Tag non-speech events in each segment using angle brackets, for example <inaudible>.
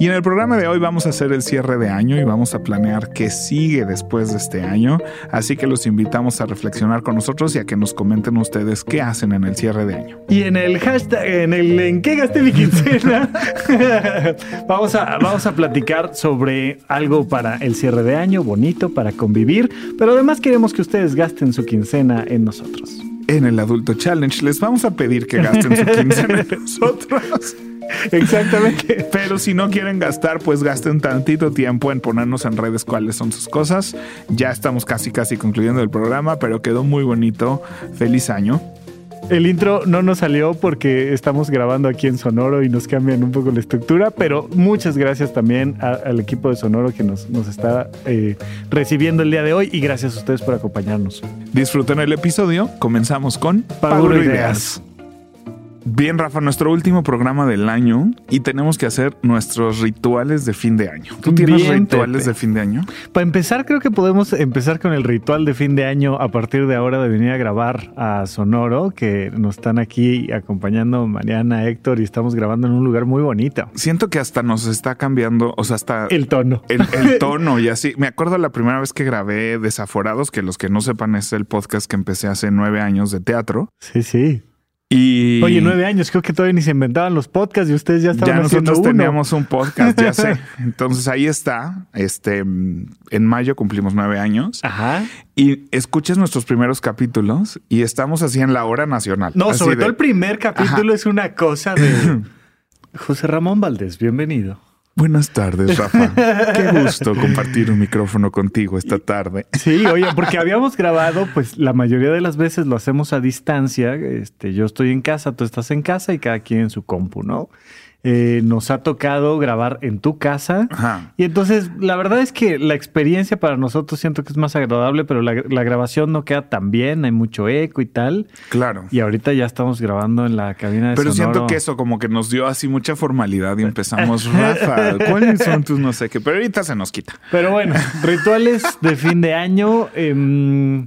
Y en el programa de hoy vamos a hacer el cierre de año y vamos a planear qué sigue después de este año. Así que los invitamos a reflexionar con nosotros y a que nos comenten ustedes qué hacen en el cierre de año. Y en el hashtag, en el en qué gasté mi quincena, <laughs> vamos, a, vamos a platicar sobre algo para el cierre de año, bonito, para convivir. Pero además queremos que ustedes gasten su quincena en nosotros. En el Adulto Challenge les vamos a pedir que gasten su quincena en <laughs> nosotros. Exactamente. <laughs> Pero si no quieren gastar, pues gasten tantito tiempo en ponernos en redes cuáles son sus cosas. Ya estamos casi, casi concluyendo el programa, pero quedó muy bonito. Feliz año. El intro no nos salió porque estamos grabando aquí en Sonoro y nos cambian un poco la estructura, pero muchas gracias también al equipo de Sonoro que nos, nos está eh, recibiendo el día de hoy y gracias a ustedes por acompañarnos. Disfruten el episodio. Comenzamos con Paguro Ideas. Bien, Rafa, nuestro último programa del año y tenemos que hacer nuestros rituales de fin de año. ¿Tú tienes Bien, rituales Pepe. de fin de año? Para empezar, creo que podemos empezar con el ritual de fin de año a partir de ahora de venir a grabar a Sonoro, que nos están aquí acompañando Mariana, Héctor, y estamos grabando en un lugar muy bonito. Siento que hasta nos está cambiando, o sea, hasta El tono. el, el <laughs> tono y así. Me acuerdo la primera vez que grabé Desaforados, que los que no sepan es el podcast que empecé hace nueve años de teatro. Sí, sí. Y Oye, nueve años, creo que todavía ni se inventaban los podcasts y ustedes ya estaban ya haciendo nosotros uno. teníamos un podcast, ya sé. <laughs> Entonces ahí está. Este en mayo cumplimos nueve años Ajá. y escuchas nuestros primeros capítulos y estamos así en la hora nacional. No, sobre de- todo el primer capítulo es una cosa de <clears throat> José Ramón Valdés, bienvenido. Buenas tardes, Rafa. Qué gusto compartir un micrófono contigo esta tarde. Sí, oye, porque habíamos grabado, pues la mayoría de las veces lo hacemos a distancia. Este, yo estoy en casa, tú estás en casa y cada quien en su compu, ¿no? Eh, nos ha tocado grabar en tu casa. Ajá. Y entonces, la verdad es que la experiencia para nosotros siento que es más agradable, pero la, la grabación no queda tan bien, hay mucho eco y tal. Claro. Y ahorita ya estamos grabando en la cabina de Pero Sonoro. siento que eso como que nos dio así mucha formalidad y empezamos, <laughs> Rafa, ¿cuáles son tus no sé qué? Pero ahorita se nos quita. Pero bueno, rituales de fin de año. em,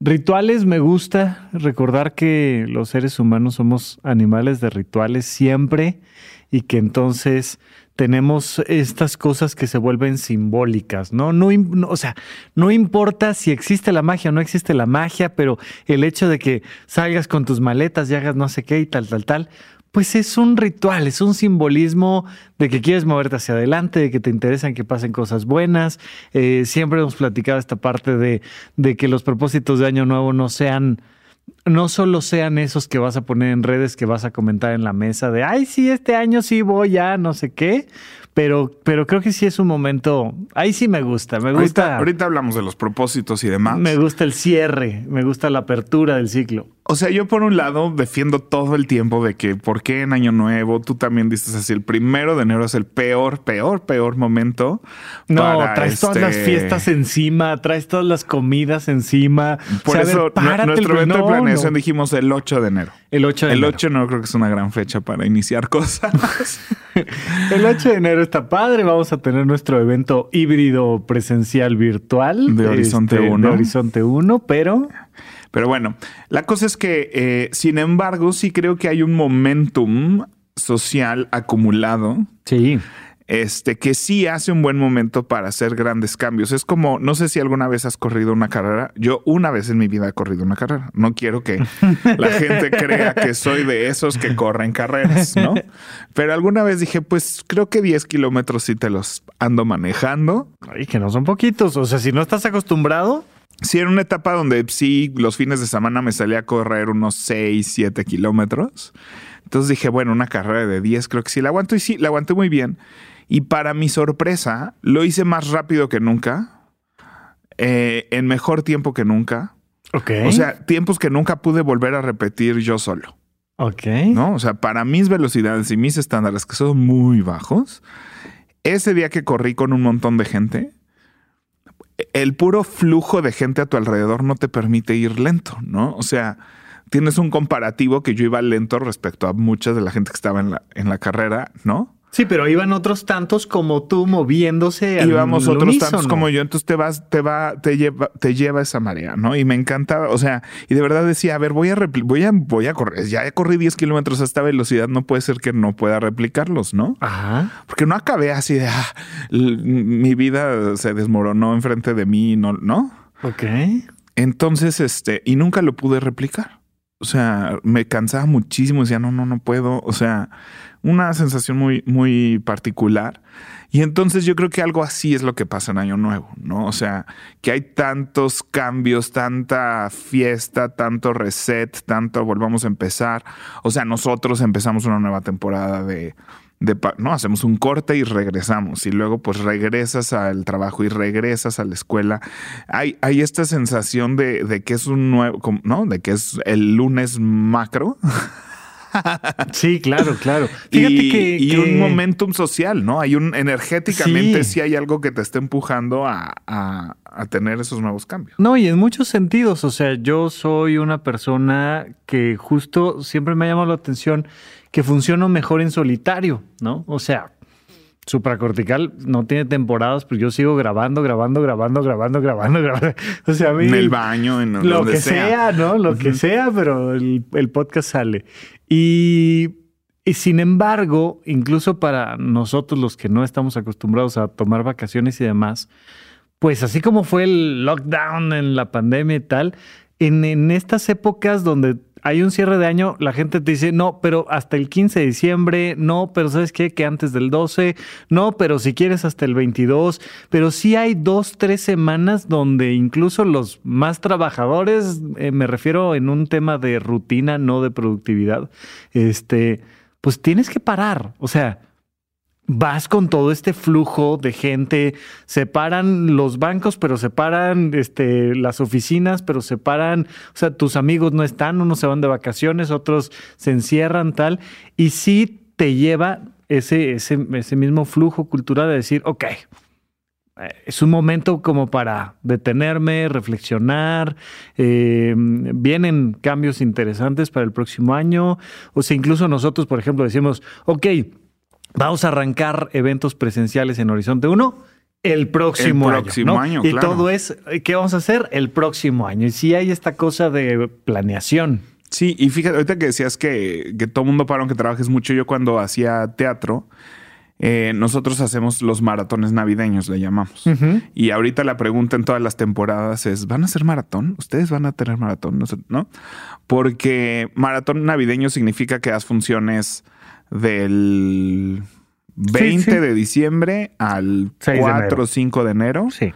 rituales, me gusta recordar que los seres humanos somos animales de rituales siempre y que entonces tenemos estas cosas que se vuelven simbólicas, ¿no? No, no, o sea, no importa si existe la magia o no existe la magia, pero el hecho de que salgas con tus maletas y hagas no sé qué y tal, tal, tal, pues es un ritual, es un simbolismo de que quieres moverte hacia adelante, de que te interesan que pasen cosas buenas. Eh, siempre hemos platicado esta parte de, de que los propósitos de Año Nuevo no sean, no solo sean esos que vas a poner en redes, que vas a comentar en la mesa de, ay, sí, este año sí voy a no sé qué, pero, pero creo que sí es un momento, ahí sí me gusta, me gusta, ahorita hablamos de los propósitos y demás. me gusta el cierre, me gusta la apertura del ciclo. O sea, yo por un lado defiendo todo el tiempo de que por qué en Año Nuevo tú también dices así, el primero de enero es el peor, peor, peor momento. No, para, traes todas este, las fiestas encima, traes todas las comidas encima. Por O sea, a ver, eso párate, nuestro evento de No, planeación no. dijimos el 8 de enero. El 8 de El enero. 8 de enero creo que es una gran fecha para iniciar cosas. <laughs> El 8 de enero está padre. Vamos a tener nuestro evento híbrido presencial virtual De Horizonte este, 1. De Horizonte 1, pero Pero bueno, la cosa es que, eh, sin embargo, sí creo que hay un momentum social acumulado sí. Este, que sí hace un buen momento para hacer grandes cambios. Es como, no sé si alguna vez has corrido una carrera. Yo una vez en mi vida he corrido una carrera. No quiero que <laughs> la gente crea que soy de esos que corren carreras, ¿no? Pero alguna vez dije, pues creo que 10 kilómetros sí te los ando manejando. Ay, que no son poquitos. O sea, si no estás acostumbrado, Sí, era una etapa donde sí, los fines de semana me salía a correr unos 6, 7 kilómetros. Entonces dije, bueno, una carrera de 10 creo que sí la aguanto y sí, la aguanté muy bien. Y para mi sorpresa, lo hice más rápido que nunca, eh, en mejor tiempo que nunca. ok. O sea, tiempos que nunca pude volver a repetir yo solo, ok. ¿no? O sea, para mis velocidades y mis estándares, que son muy bajos, ese día que corrí con un montón de gente, el puro flujo de gente a tu alrededor no te permite ir lento, ¿no? O sea, tienes un comparativo que yo iba lento respecto a mucha de la gente que estaba en la, en la carrera, ¿no? Sí, pero iban otros tantos como tú moviéndose. Íbamos otros tantos como yo, entonces te vas, te va, te lleva, te lleva esa marea, ¿no? Y me encantaba, o sea, y de verdad decía, a ver, voy a voy a, voy a correr, ya he corrido 10 kilómetros a esta velocidad, no puede ser que no pueda replicarlos, ¿no? Ajá. Porque no acabé así de, ah, mi vida se desmoronó enfrente de mí, no, ¿no? Ok. Entonces, este, y nunca lo pude replicar. O sea, me cansaba muchísimo, decía, no, no, no puedo. O sea, una sensación muy, muy particular. Y entonces yo creo que algo así es lo que pasa en Año Nuevo, ¿no? O sea, que hay tantos cambios, tanta fiesta, tanto reset, tanto volvamos a empezar. O sea, nosotros empezamos una nueva temporada de, de, no, hacemos un corte y regresamos y luego pues regresas al trabajo y regresas a la escuela. Hay, hay esta sensación de, de que es un nuevo, ¿no? De que es el lunes macro. <laughs> Sí, claro, claro. Fíjate y, que, y un momentum social, ¿no? Hay un energéticamente sí. hay algo que te está empujando a, a, a, tener esos nuevos cambios. No, y en muchos sentidos. O sea, yo soy una persona que justo siempre me ha llamado la atención que funciona mejor en solitario, ¿no? O sea, supracortical no tiene temporadas, pero yo sigo grabando, grabando, grabando, grabando, grabando, <laughs> grabando. O sea, a mí, en el baño, en lo que sea. sea. ¿no? Lo uh -huh. que sea, pero el, el podcast sale. Y, y, sin embargo, incluso para nosotros los que no estamos acostumbrados a tomar vacaciones y demás, pues así como fue el lockdown en la pandemia y tal, en, en estas épocas donde hay un cierre de año, la gente te dice, no, pero hasta el 15 de diciembre, no, pero ¿sabes qué? Que antes del 12, no, pero si quieres hasta el 22, pero sí hay dos, tres semanas donde incluso los más trabajadores, eh, me refiero en un tema de rutina, no de productividad, este, pues tienes que parar, o sea, vas con todo este flujo de gente, separan los bancos, pero separan este, las oficinas, pero separan, o sea, tus amigos no están, unos se van de vacaciones, otros se encierran, tal, y sí te lleva ese, ese, ese mismo flujo cultural de decir, ok, es un momento como para detenerme, reflexionar. Eh, vienen cambios interesantes para el próximo año. O sea, incluso nosotros, por ejemplo, decimos, ok, Vamos a arrancar eventos presenciales en Horizonte 1 el próximo, el próximo año. año y claro. todo es, ¿qué vamos a hacer? El próximo año. Y sí hay esta cosa de planeación. Sí, y fíjate, ahorita que decías que, que todo mundo para aunque trabajes mucho, yo cuando hacía teatro, eh, nosotros hacemos los maratones navideños, le llamamos. Uh -huh. Y ahorita la pregunta en todas las temporadas es, ¿van a hacer maratón? ¿Ustedes van a tener maratón? ¿No? Porque maratón navideño significa que das funciones del 20 sí, sí. de diciembre al 4 o 5 de enero. Sí.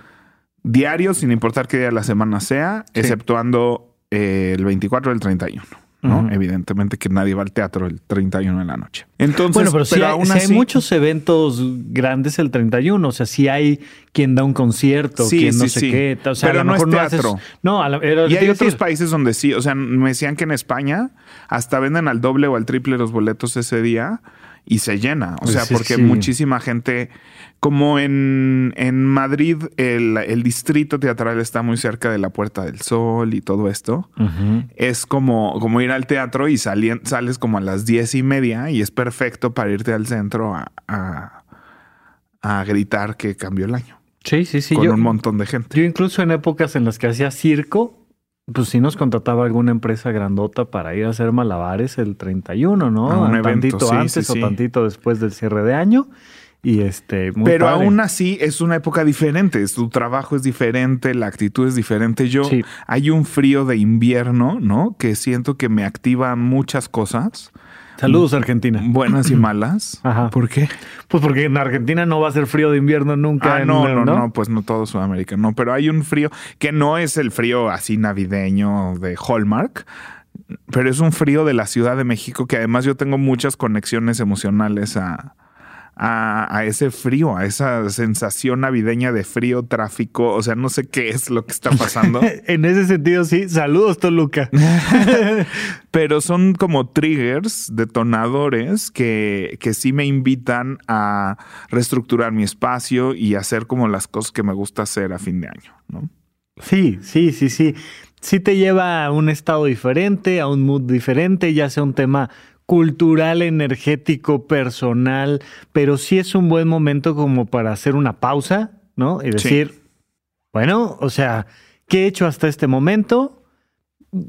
Diario, sin importar qué día de la semana sea, exceptuando eh, el 24 o el 31. ¿No? Uh -huh. Evidentemente que nadie va al teatro el 31 de la noche. Entonces, bueno, pero, pero si, hay, si así... hay, muchos eventos grandes el 31, o sea, si hay quien da un concierto, sí, quien no sí, sé sí. qué. O sea, pero no es teatro. No, haces... no la, era, y hay otros decir. países donde sí, o sea, me decían que en España hasta venden al doble o al triple los boletos ese día y se llena. O sea, porque sí. muchísima gente, como en, en Madrid, el, el, distrito teatral está muy cerca de la Puerta del Sol y todo esto. Uh -huh. Es como, como ir al teatro y sali, sales como a las diez y media y es perfecto para irte al centro a, a, a gritar que cambió el año. Sí, sí, sí. Con yo, un montón de gente. Yo incluso en épocas en las que hacía circo, pues sí nos contrataba alguna empresa grandota para ir a hacer malabares el 31, ¿no? A un evento, tantito sí, antes sí, o sí. tantito después del cierre de año. Y este, muy Pero padre. aún así es una época diferente. Tu trabajo es diferente, la actitud es diferente. Yo hay un frío de invierno, ¿no? Que siento que me activa muchas cosas. Saludos, Argentina. Buenas y malas. <clears throat> Ajá. ¿Por qué? Pues porque en Argentina no va a ser frío de invierno nunca. Ah, no, no, no, no, pues no todo Sudamérica, no. Pero hay un frío que no es el frío así navideño de Hallmark, pero es un frío de la Ciudad de México que además yo tengo muchas conexiones emocionales a, a, ese frío, a esa sensación navideña de frío, tráfico. O sea, no sé qué es lo que está pasando. <laughs> en ese sentido, sí. Saludos, Toluca. <laughs> Pero son como triggers, detonadores que, que sí me invitan a reestructurar mi espacio y hacer como las cosas que me gusta hacer a fin de año, ¿no? Sí, sí, sí, sí. Sí te lleva a un estado diferente, a un mood diferente, ya sea un tema cultural, energético, personal, pero sí es un buen momento como para hacer una pausa, ¿no? Y decir, bueno, o sea, ¿qué he hecho hasta este momento?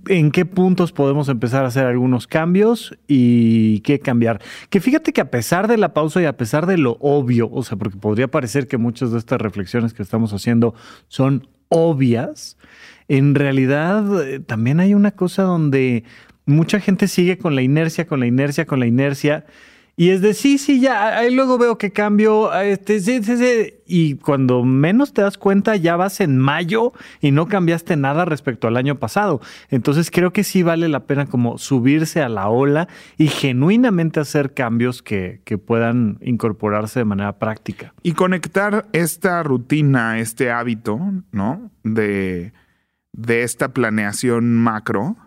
¿En qué puntos podemos empezar a hacer algunos cambios y qué cambiar? Que fíjate que a pesar de la pausa y a pesar de lo obvio, o sea, porque podría parecer que muchas de estas reflexiones que estamos haciendo son obvias, en realidad eh, también hay una cosa donde mucha gente sigue con la inercia, con la inercia, con la inercia. Y es de sí, sí, ya, ahí luego veo que cambio, este, sí, sí, sí. Y cuando menos te das cuenta, ya vas en mayo y no cambiaste nada respecto al año pasado. Entonces creo que sí vale la pena como subirse a la ola y genuinamente hacer cambios que, que puedan incorporarse de manera práctica. Y conectar esta rutina, este hábito, ¿no? De, de esta planeación macro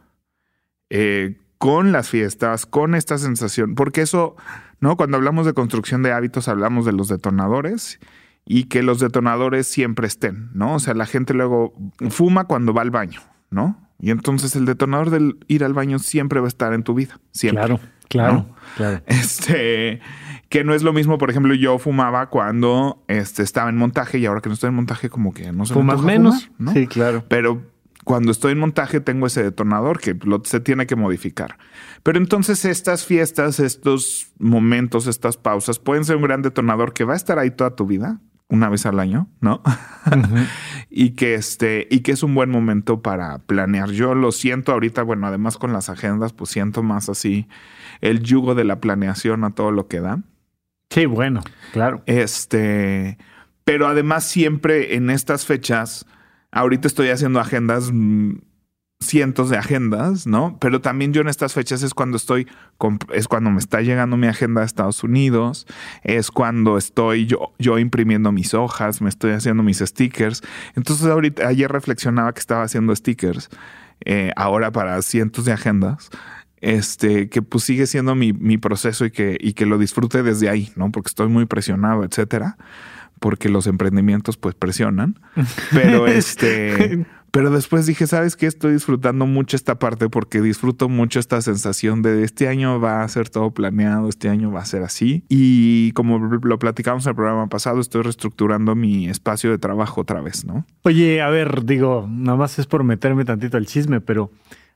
eh, con las fiestas, con esta sensación, porque eso, ¿no? Cuando hablamos de construcción de hábitos, hablamos de los detonadores y que los detonadores siempre estén, ¿no? O sea, la gente luego fuma cuando va al baño, ¿no? Y entonces el detonador del ir al baño siempre va a estar en tu vida, siempre. Claro, claro, claro. <laughs> Este, que no es lo mismo, por ejemplo, yo fumaba cuando este, estaba en montaje y ahora que no estoy en montaje como que no se Fumas menos, ¿no? Sí, claro. Pero cuando estoy en montaje tengo ese detonador que se tiene que modificar. Pero entonces estas fiestas, estos momentos, estas pausas pueden ser un gran detonador que va a estar ahí toda tu vida, una vez al año, ¿no? <laughs> y que este, y que es un buen momento para planear. Yo lo siento ahorita, bueno, además con las agendas, pues siento más así el yugo de la planeación a todo lo que da. Sí, bueno, claro. Este, pero además siempre en estas fechas Ahorita estoy haciendo agendas, mm, cientos de agendas, ¿no? Pero también yo en estas fechas es cuando estoy, es cuando me está llegando mi agenda a Estados Unidos, es cuando estoy yo, yo imprimiendo mis hojas, me estoy haciendo mis stickers. Entonces ahorita, ayer reflexionaba que estaba haciendo stickers, eh, ahora para cientos de agendas este, que pues sigue siendo mi, mi, proceso y que, y que lo disfrute desde ahí, ¿no? Porque estoy muy presionado, etcétera porque los emprendimientos pues presionan, <laughs> pero este, pero después dije, ¿sabes qué? Estoy disfrutando mucho esta parte porque disfruto mucho esta sensación de este año va a ser todo planeado, este año va a ser así. Y como lo platicamos en el programa pasado, estoy reestructurando mi espacio de trabajo otra vez, ¿no? Oye, a ver, digo, nada más es por meterme tantito al chisme, pero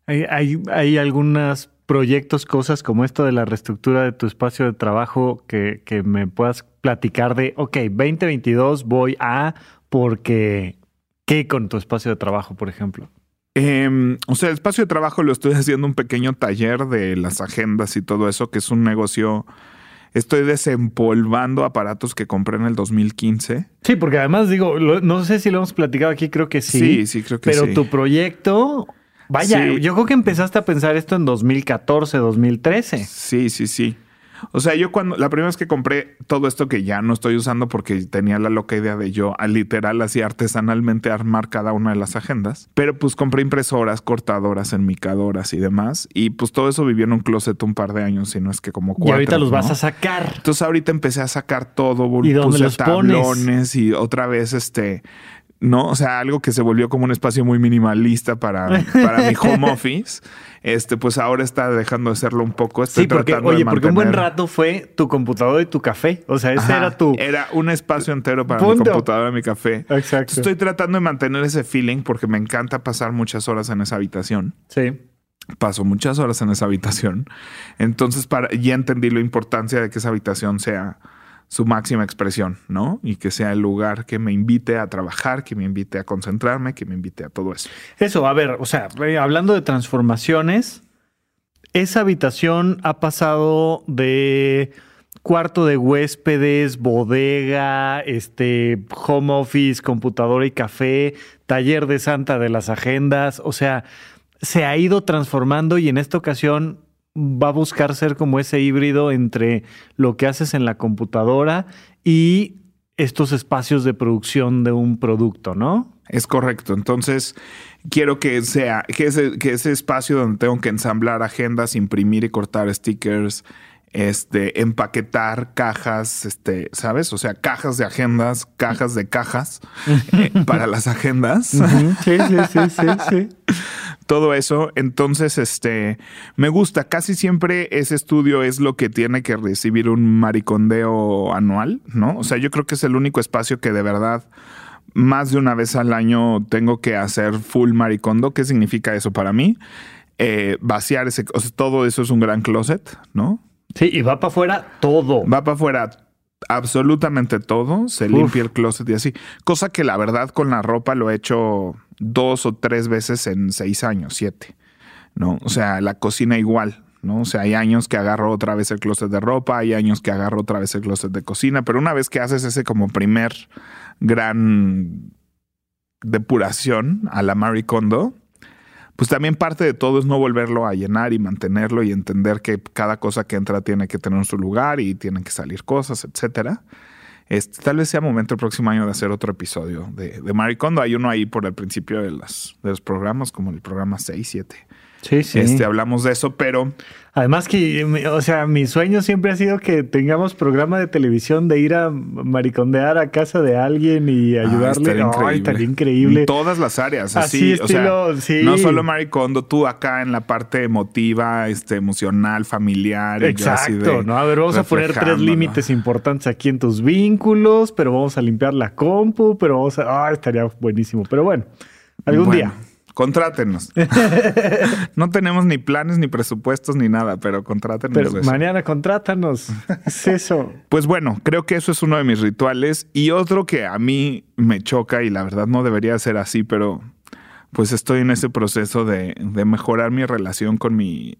hay, hay, hay algunas proyectos, cosas como esto de la reestructura de tu espacio de trabajo que, que me puedas platicar de, ok, 2022 voy a porque, ¿qué con tu espacio de trabajo, por ejemplo? Em, o sea, el espacio de trabajo lo estoy haciendo un pequeño taller de las agendas y todo eso, que es un negocio. Estoy desempolvando aparatos que compré en el 2015. Sí, porque además digo, no sé si lo hemos platicado aquí, creo que sí. Sí, sí, creo que sí. Pero tu proyecto, Vaya, yo creo que empezaste a pensar esto en 2014, 2013. Sí, sí, sí. O sea, yo cuando la primera vez que compré todo esto que ya no estoy usando porque tenía la loca idea de yo a literal así artesanalmente armar cada una de las agendas, pero pues compré impresoras, cortadoras, enmicadoras y demás y pues todo eso vivió en un closet un par de años, si no es que como cuatro. Y ahorita los vas a sacar. Entonces ahorita empecé a sacar todo, ¿Y dónde los tablones y otra vez este ¿no? O sea, algo que se volvió como un espacio muy minimalista para, para mi home <laughs> office. Este, pues ahora está dejando de serlo un poco. Estoy sí, porque, oye, porque un buen rato fue tu computadora y tu café. O sea, ese era tu. Era un espacio entero para mi computadora y mi café. Exacto. Estoy tratando de mantener ese feeling porque me encanta pasar muchas horas en esa habitación. Sí. Paso muchas horas en esa habitación. Entonces, para, ya entendí la importancia de que esa habitación sea su máxima expresión, ¿no? Y que sea el lugar que me invite a trabajar, que me invite a concentrarme, que me invite a todo eso. Eso, a ver, o sea, eh, hablando de transformaciones, esa habitación ha pasado de cuarto de huéspedes, bodega, este, home office, computadora y café, taller de santa de las agendas, o sea, se ha ido transformando y en esta ocasión va a buscar ser como ese híbrido entre lo que haces en la computadora y estos espacios de producción de un producto, ¿no? Es correcto. Entonces, quiero que sea, que ese, que ese espacio donde tengo que ensamblar agendas, imprimir y cortar stickers, este, empaquetar cajas, este, ¿sabes? O sea, cajas de agendas, cajas de cajas eh, <laughs> para las agendas. Sí, sí, sí, sí, sí. <laughs> Todo eso. Entonces, este, me gusta. Casi siempre ese estudio es lo que tiene que recibir un maricondeo anual, ¿no? O sea, yo creo que es el único espacio que de verdad más de una vez al año tengo que hacer full maricondo. ¿Qué significa eso para mí? Eh, vaciar ese, o sea, todo eso es un gran closet, ¿no? Sí, y va para afuera todo. Va para afuera absolutamente todo, se limpia el closet y así. Cosa que la verdad con la ropa lo he hecho dos o tres veces en seis años, siete. ¿No? O sea, la cocina igual, ¿no? O sea, hay años que agarro otra vez el closet de ropa, hay años que agarro otra vez el closet de cocina, pero una vez que haces ese como primer gran depuración a la Marie Kondo, pues también parte de todo es no volverlo a llenar y mantenerlo y entender que cada cosa que entra tiene que tener su lugar y tienen que salir cosas, etcétera. Este, tal vez sea momento el próximo año de hacer otro episodio de, de Marie Kondo. Hay uno ahí por el principio de, las, de los programas, como el programa 6, 7. Sí, sí. Este, hablamos de eso, pero Además que, o sea, mi sueño siempre ha sido que tengamos programa de televisión de ir a maricondear a casa de alguien y Ah, ayudarle. estaría Ay, increíble. estaría increíble. En todas las áreas, Así, así, o sea, estilo, sí. no solo maricondo, tú acá en la parte emotiva, este, emocional, familiar. Exacto, ¿no? A ver, vamos a poner tres límites importantes aquí en tus vínculos, pero vamos a limpiar la compu, pero vamos a... Ah, estaría buenísimo. Pero bueno, algún Bueno, día. Contrátenos. <laughs> no tenemos ni planes, ni presupuestos, ni nada, pero contrátenos. Pero eso. mañana contrátanos. es eso. Pues bueno, creo que eso es uno de mis rituales. Y otro que a mí me choca y la verdad no debería ser así, pero pues estoy en ese proceso de, de mejorar mi relación con mi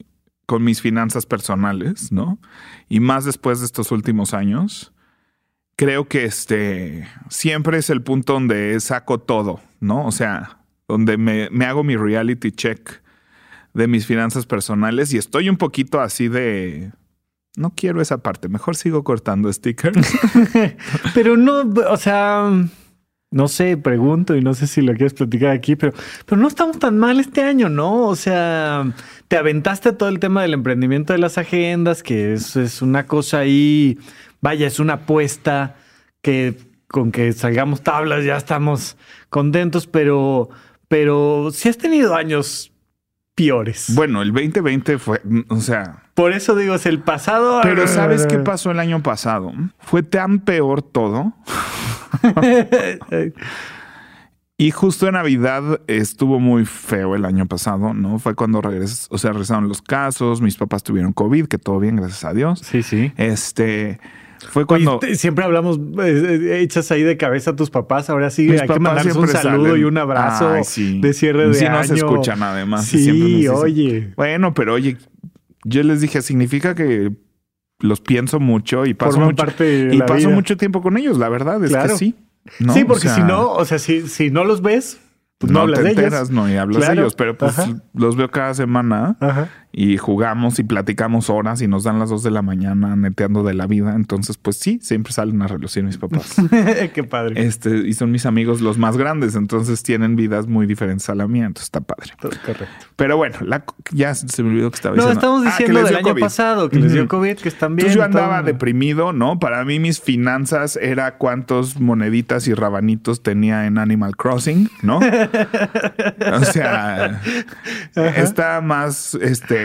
con mis finanzas personales, ¿no? Y más después de estos últimos años. Creo que este siempre es el punto donde saco todo, ¿no? O sea, donde me, me hago mi reality check de mis finanzas personales y estoy un poquito así de no quiero esa parte, mejor sigo cortando stickers. <laughs> Pero no, o sea, no sé, pregunto y no sé si lo quieres platicar aquí, pero, pero no estamos tan mal este año, ¿no? O sea, te aventaste todo el tema del emprendimiento de las agendas, que es, es una cosa ahí, vaya, es una apuesta que con que salgamos tablas ya estamos contentos, pero, pero si has tenido años peores. bueno, el 2020 fue, o sea, Por eso digo, es el pasado. pero ¿sabes qué pasó el año pasado? Fue tan peor todo. <laughs> Y justo en Navidad estuvo muy feo el año pasado, ¿no? Fue cuando regres, o sea, regresaron los casos, mis papás tuvieron COVID, que todo bien, gracias a Dios. sí, sí. Este, fue cuando... siempre hablamos, eh, eh, echas ahí de cabeza a tus papás. Ahora sí, Mis hay que mandarles un saludo salen. y un abrazo Ay, sí. de cierre de Sí año. nos escuchan además, Sí, oye. Bueno, pero oye, yo les dije, significa que los pienso mucho y paso, Forman mucho, parte de y la paso vida. mucho tiempo con ellos. La verdad es Claro. que sí. ¿no? Sí, O porque sea, si no, o sea, si, si no los ves, pues no, no, hablas te de ellos. enteras, no, y hablas Claro. de ellos, pero pues Ajá. los veo cada semana Ajá. Y jugamos y platicamos horas y nos dan las dos de la mañana neteando de la vida. Entonces, pues sí, siempre salen a relucir mis papás. <laughs> Qué padre. este, y son mis amigos los más grandes, entonces tienen vidas muy diferentes a la mía, entonces está padre. Correcto. Pero bueno, la- ya se me olvidó que estaba No, diciendo. estamos Ah, diciendo del año COVID. pasado, que les dio. COVID, que están bien. Entonces yo andaba todo. deprimido, ¿no? Para mí mis finanzas era cuántos moneditas y rabanitos tenía en Animal Crossing, ¿no? <laughs> o sea, está más este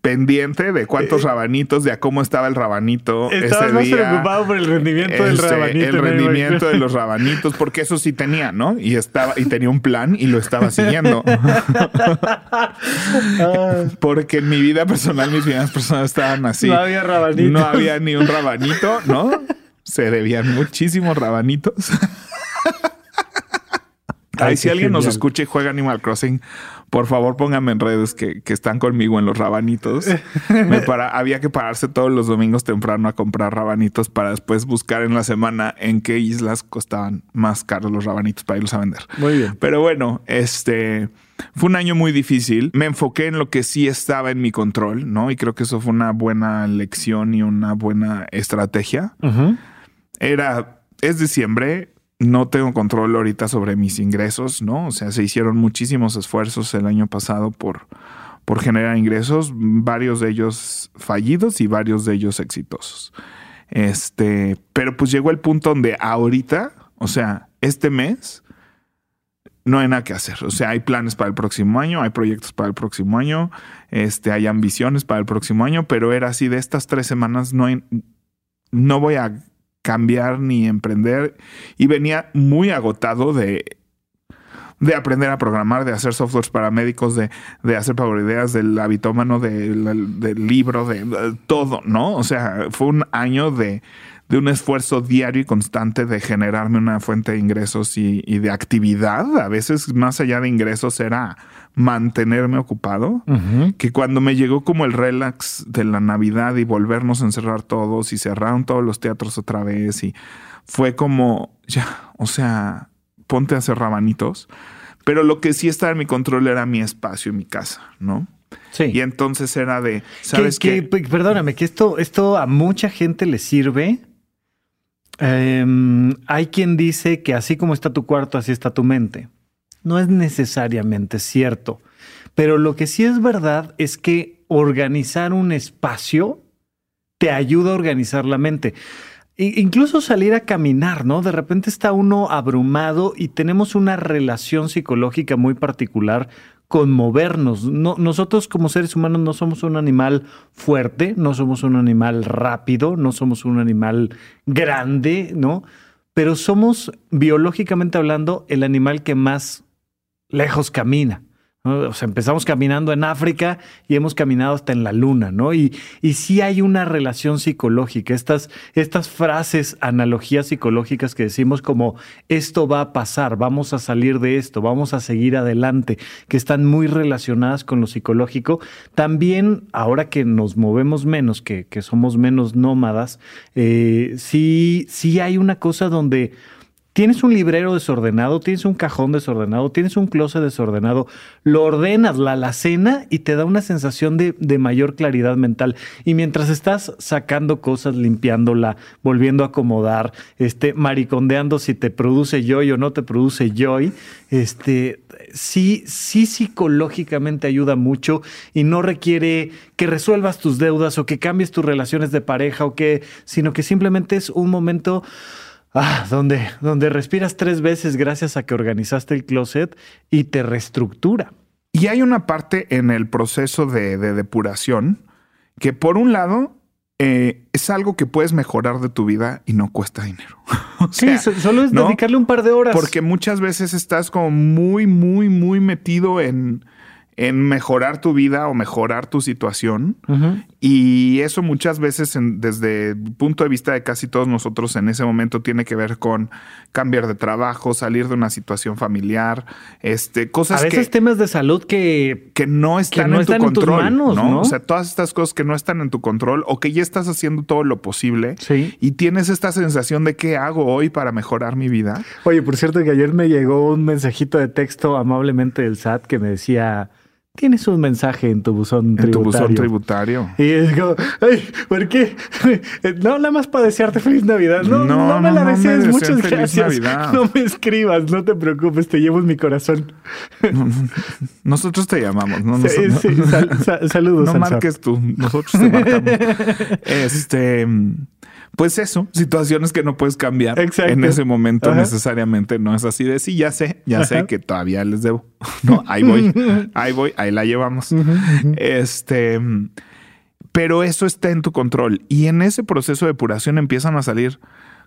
pendiente de cuántos rabanitos, de a cómo estaba el rabanito Estabas ese más día. preocupado por el rendimiento del Este, rabanito. el rendimiento de los rabanitos, porque eso sí tenía, ¿no? Y estaba, y tenía un plan y lo estaba <laughs> siguiendo. Ah, Porque en mi vida personal, mis finanzas personales estaban así. No había rabanitos. No había ni un rabanito, ¿no? Se debían muchísimos rabanitos. <laughs> Ay, si alguien nos escucha y juega Animal Crossing, por favor pónganme en redes que, están conmigo en los rabanitos. Me <laughs> para, había que pararse todos los domingos temprano a comprar rabanitos para después buscar en la semana en qué islas costaban más caros los rabanitos para irlos a vender. Muy bien. Pero bueno, este fue un año muy difícil. Me enfoqué en lo que sí estaba en mi control, ¿no? Y creo que eso fue una buena lección y una buena estrategia. Era, es diciembre, no tengo control ahorita sobre mis ingresos, ¿no? O sea, se hicieron muchísimos esfuerzos el año pasado por, por generar ingresos, varios de ellos fallidos y varios de ellos exitosos. Este, pero pues llegó el punto donde ahorita, o sea, este mes, no hay nada que hacer. O sea, hay planes para el próximo año, hay proyectos para el próximo año, este, hay ambiciones para el próximo año, pero era así de estas tres semanas no no voy a cambiar ni emprender y venía muy agotado de, de aprender a programar, de hacer softwares para médicos, de, de hacer ideas del habitómano, del, del libro, de, todo, ¿no? O sea, fue un año de, de un esfuerzo diario y constante de generarme una fuente de ingresos y, y, de actividad. A veces, más allá de ingresos, era mantenerme ocupado, que cuando me llegó como el relax de la Navidad y volvernos a encerrar todos y cerraron todos los teatros otra vez y fue como, ya, o sea, ponte a hacer rabanitos. Pero lo que sí estaba en mi control era mi espacio en mi casa, ¿no? Sí. Y entonces era de, ¿sabes qué? perdóname, que esto, esto a mucha gente le sirve. Em, hay quien dice que así como está tu cuarto, así está tu mente no es necesariamente cierto. Pero lo que sí es verdad es que organizar un espacio te ayuda a organizar la mente. incluso salir a caminar, ¿no? De repente está uno abrumado y tenemos una relación psicológica muy particular con movernos. nosotros como seres humanos no somos un animal fuerte, no somos un animal rápido, no somos un animal grande, ¿no? Pero somos, biológicamente hablando, el animal que más lejos camina. O sea, empezamos caminando en África y hemos caminado hasta en la luna, ¿no? Y, y sí hay una relación psicológica, estas, estas frases, analogías psicológicas que decimos como esto va a pasar, vamos a salir de esto, vamos a seguir adelante, que están muy relacionadas con lo psicológico. También, ahora que nos movemos menos, que, que somos menos nómadas, eh, sí, sí hay una cosa donde Tienes un librero desordenado, tienes un cajón desordenado, tienes un closet desordenado, lo ordenas la alacena y te da una sensación de, mayor claridad mental. Y mientras estás sacando cosas, limpiándola, volviendo a acomodar, este, maricondeando si te produce joy o no te produce joy, este, sí, sí psicológicamente ayuda mucho y no requiere que resuelvas tus deudas o que cambies tus relaciones de pareja o que, sino que simplemente es un momento Ah, donde, donde respiras tres veces gracias a que organizaste el closet y te reestructura. Y hay una parte en el proceso de, depuración que por un lado eh, es algo que puedes mejorar de tu vida y no cuesta dinero. <laughs> sí, solo es dedicarle un par de horas. Porque muchas veces estás como muy, muy, muy metido en en mejorar tu vida o mejorar tu situación. Y eso muchas veces, desde el punto de vista de casi todos nosotros en ese momento, tiene que ver con cambiar de trabajo, salir de una situación familiar, este, cosas A veces temas de salud que, que no están, en tu control. ¿no? O sea, todas estas cosas que no están en tu control o que ya estás haciendo todo lo posible y tienes esta sensación de qué hago hoy para mejorar mi vida. Oye, por cierto, que ayer me llegó un mensajito de texto amablemente del SAT que me decía tienes un mensaje en tu buzón tributario. En tu buzón tributario. Y es como, ay, ¿por qué? <laughs> No, nada más para desearte feliz Navidad. No, no, me la desees. Muchas gracias. No me escribas, no te preocupes, te llevo en mi corazón. nosotros te llamamos, ¿no? Sí, sí, saludos. No marques tú, nosotros te marcamos. <laughs> Este pues eso, situaciones que no puedes cambiar en ese momento necesariamente. No es así de sí, ya sé, ya sé que todavía les debo. <laughs> No, ahí voy, <laughs> ahí voy, ahí la llevamos. Este, pero eso está en tu control y en ese proceso de depuración empiezan a salir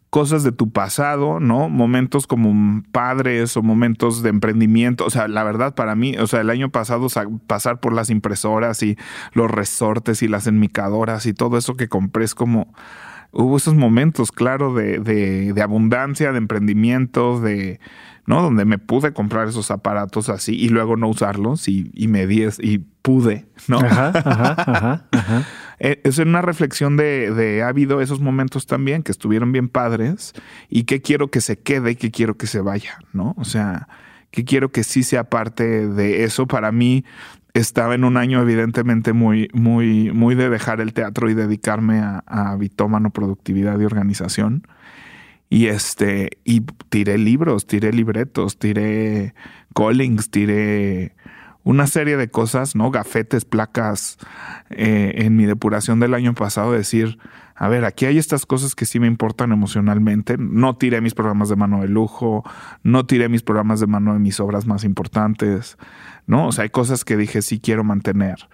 cosas de tu pasado, ¿no? Momentos como padres o momentos de emprendimiento. O sea, la verdad para mí, o sea, el año pasado pasar por las impresoras y los resortes y las enmicadoras y todo eso que compré es como hubo esos momentos, claro, de, de, abundancia, de emprendimiento, de ¿no? Donde me pude comprar esos aparatos así y luego no usarlos y, me di y pude, ¿no? Ajá, <laughs> ajá, ajá, eh, Es una reflexión de, de, ha habido esos momentos también que estuvieron bien padres y que quiero que se quede y que quiero que se vaya, ¿no? O sea, que quiero que sí sea parte de eso. Para mí estaba en un año evidentemente muy, muy, muy de dejar el teatro y dedicarme a, a bitómano, productividad y organización. Y este, y tiré libros, tiré libretos, tiré callings, tiré una serie de cosas, ¿no? Gafetes, placas eh, en mi depuración del año pasado, decir, a ver, aquí hay estas cosas que sí me importan emocionalmente. No tiré mis programas de mano de lujo, no tiré mis programas de mano de mis obras más importantes, ¿no? O sea, hay cosas que dije sí quiero mantener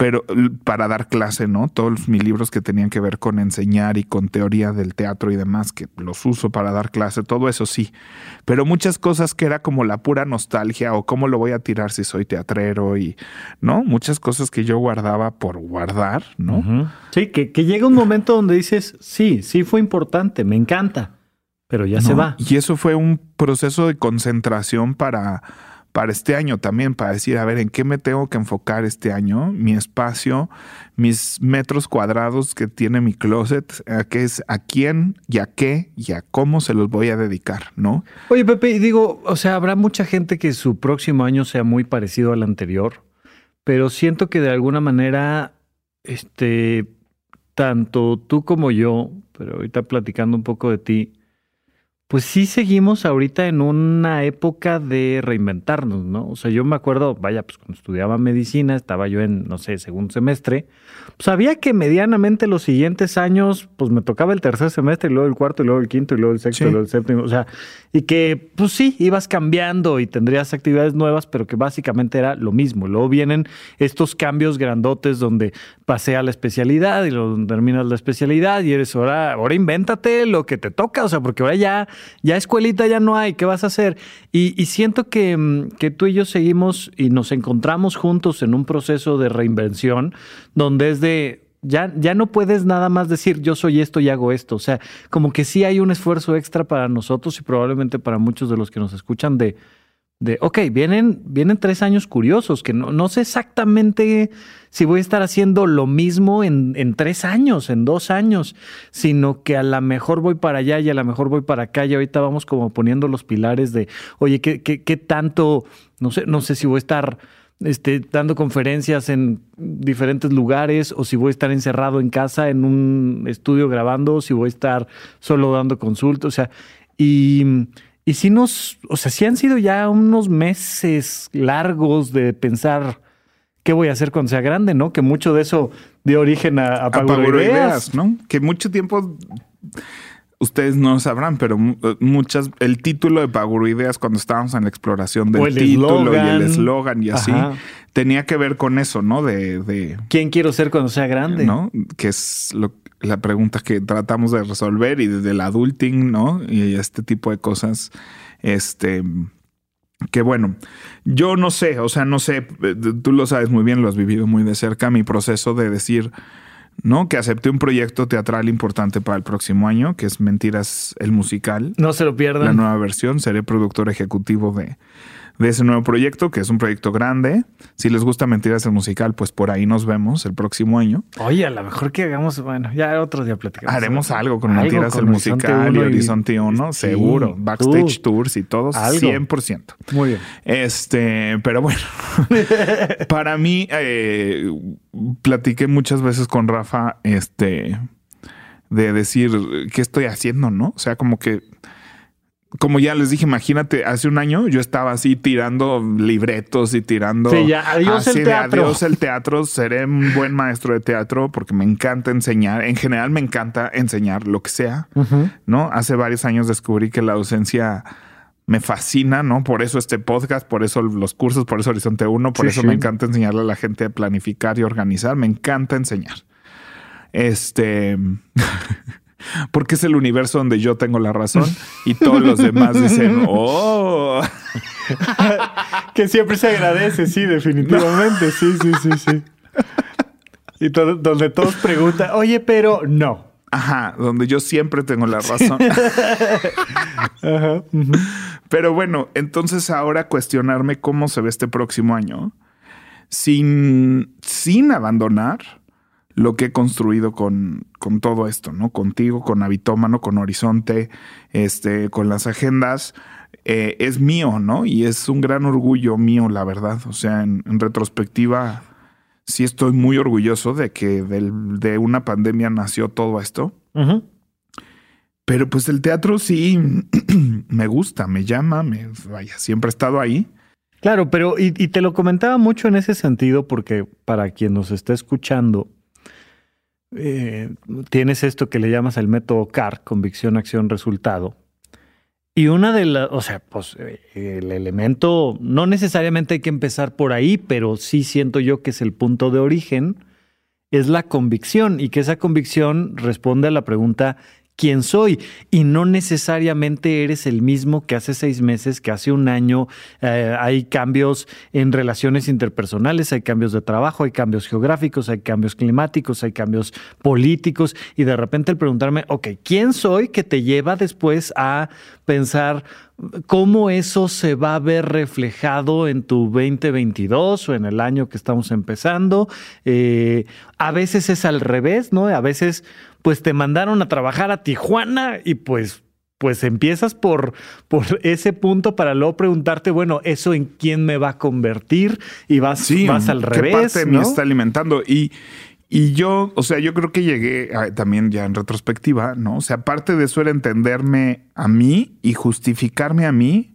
pero para dar clase, ¿no? Todos mis libros que tenían que ver con enseñar y con teoría del teatro y demás, que los uso para dar clase, todo eso sí. Pero muchas cosas que era como la pura nostalgia o cómo lo voy a tirar si soy teatrero y, ¿no? Muchas cosas que yo guardaba por guardar, ¿no? Sí, que, que llega un momento donde dices, sí, sí fue importante, me encanta, pero ya se va. Y eso fue un proceso de concentración para para este año también, para decir, a ver, ¿en qué me tengo que enfocar este año? Mi espacio, mis metros cuadrados que tiene mi closet, a qué es, a quién y a qué y a cómo se los voy a dedicar, ¿no? Oye, Pepe, digo, o sea, habrá mucha gente que su próximo año sea muy parecido al anterior, pero siento que de alguna manera, este, tanto tú como yo, pero ahorita platicando un poco de ti, pues sí seguimos ahorita en una época de reinventarnos, ¿no? O sea, yo me acuerdo, vaya, pues cuando estudiaba medicina, estaba yo en, no sé, segundo semestre, pues sabía que medianamente los siguientes años, pues me tocaba el tercer semestre, y luego el cuarto, y luego el quinto, y luego el sexto, y luego el séptimo, o sea, y que, pues sí, ibas cambiando y tendrías actividades nuevas, pero que básicamente era lo mismo. Luego vienen estos cambios grandotes donde pasé a la especialidad y luego terminas la especialidad y eres ahora, ahora invéntate lo que te toca, o sea, porque ahora ya ya escuelita ya no hay, ¿qué vas a hacer? Y, siento que, mm, que, tú y yo seguimos y nos encontramos juntos en un proceso de reinvención donde es de, ya, ya no puedes nada más decir yo soy esto y hago esto, o sea, como que sí hay un esfuerzo extra para nosotros y probablemente para muchos de los que nos escuchan de de, ok, vienen, vienen tres años curiosos, que no, no sé exactamente si voy a estar haciendo lo mismo en, en, tres años, en dos años, sino que a lo mejor voy para allá y a lo mejor voy para acá y ahorita vamos como poniendo los pilares de, oye, ¿qué, qué, qué tanto, no sé, no sé si voy a estar este, dando conferencias en diferentes lugares o si voy a estar encerrado en casa en un estudio grabando, si voy a estar solo dando consultas, o sea, y y si nos, o sea, si han sido ya unos meses largos de pensar qué voy a hacer cuando sea grande, ¿no? Que mucho de eso dio origen a, a, Ideas, ¿no? Que mucho tiempo ustedes no sabrán, pero muchas, el título de Paguro Ideas cuando estábamos en la exploración del título y el eslogan y así, tenía que ver con eso, ¿no? De, de, ¿Quién quiero ser cuando sea grande? ¿No? Que es lo, la pregunta que tratamos de resolver y desde el adulting, ¿no? Y este tipo de cosas, este, que bueno, yo no sé, o sea, no sé, tú lo sabes muy bien, lo has vivido muy de cerca, mi proceso de decir, ¿no? Que acepté un proyecto teatral importante para el próximo año, que es Mentiras el Musical. No se lo pierdan. La nueva versión, seré productor ejecutivo de de ese nuevo proyecto, que es un proyecto grande. Si les gusta Mentiras el Musical, pues por ahí nos vemos el próximo año. Oye, a lo mejor que hagamos, bueno, ya otro día platicamos. Haremos algo con Mentiras el Musical y Horizonte 1, seguro. Backstage tours y todo, 100%. Muy bien. Este, pero bueno, <laughs> para mí, eh, platiqué muchas veces con Rafa, este, de decir, ¿qué estoy haciendo, no? O sea, como que como ya les dije, imagínate, hace un año yo estaba así tirando libretos y tirando. Sí, ya, adiós el teatro. adiós el teatro. Seré un buen maestro de teatro porque me encanta enseñar. En general me encanta enseñar lo que sea, ¿no? Hace varios años descubrí que la docencia me fascina, ¿no? Por eso este podcast, por eso los cursos, por eso Horizonte 1, por eso me encanta enseñarle a la gente a planificar y organizar. Me encanta enseñar. Este. <laughs> porque es el universo donde yo tengo la razón y todos los demás dicen, <laughs> oh. <laughs> que siempre se agradece, sí, definitivamente, sí, sí, sí, sí. Y donde todos preguntan, oye, pero no. Ajá, donde yo siempre tengo la razón. <laughs> Pero bueno, entonces ahora cuestionarme cómo se ve este próximo año sin, sin abandonar lo que he construido con, con todo esto, ¿no? Contigo, con Habitómano, con Horizonte, este, con las agendas. Eh, es mío, ¿no? Y es un gran orgullo mío, la verdad. O sea, en, retrospectiva, sí estoy muy orgulloso de que de una pandemia nació todo esto. Pero pues el teatro sí <clears throat> me gusta, me llama, me vaya, siempre he estado ahí. Claro, pero y, y, te lo comentaba mucho en ese sentido porque para quien nos está escuchando, eh, tienes esto que le llamas el método CAR, convicción, acción, resultado. Y una de las, o sea, pues eh, el elemento, no necesariamente hay que empezar por ahí, pero sí siento yo que es el punto de origen, es la convicción y que esa convicción responde a la pregunta, quién soy y no necesariamente eres el mismo que hace seis meses, que hace un año. Eh, hay cambios en relaciones interpersonales, hay cambios de trabajo, hay cambios geográficos, hay cambios climáticos, hay cambios políticos y de repente el preguntarme, ok, ¿quién soy que te lleva después a pensar, cómo eso se va a ver reflejado en tu 2022 o en el año que estamos empezando. Eh, a veces es al revés, ¿no? A veces pues te mandaron a trabajar a Tijuana y pues pues empiezas por, por ese punto para luego preguntarte, bueno, ¿eso en quién me va a convertir? Y vas, vas al revés. ¿Qué parte me está alimentando? Y, y yo, o sea, yo creo que llegué también ya en retrospectiva, ¿no? O sea, parte de eso era entenderme a mí y justificarme a mí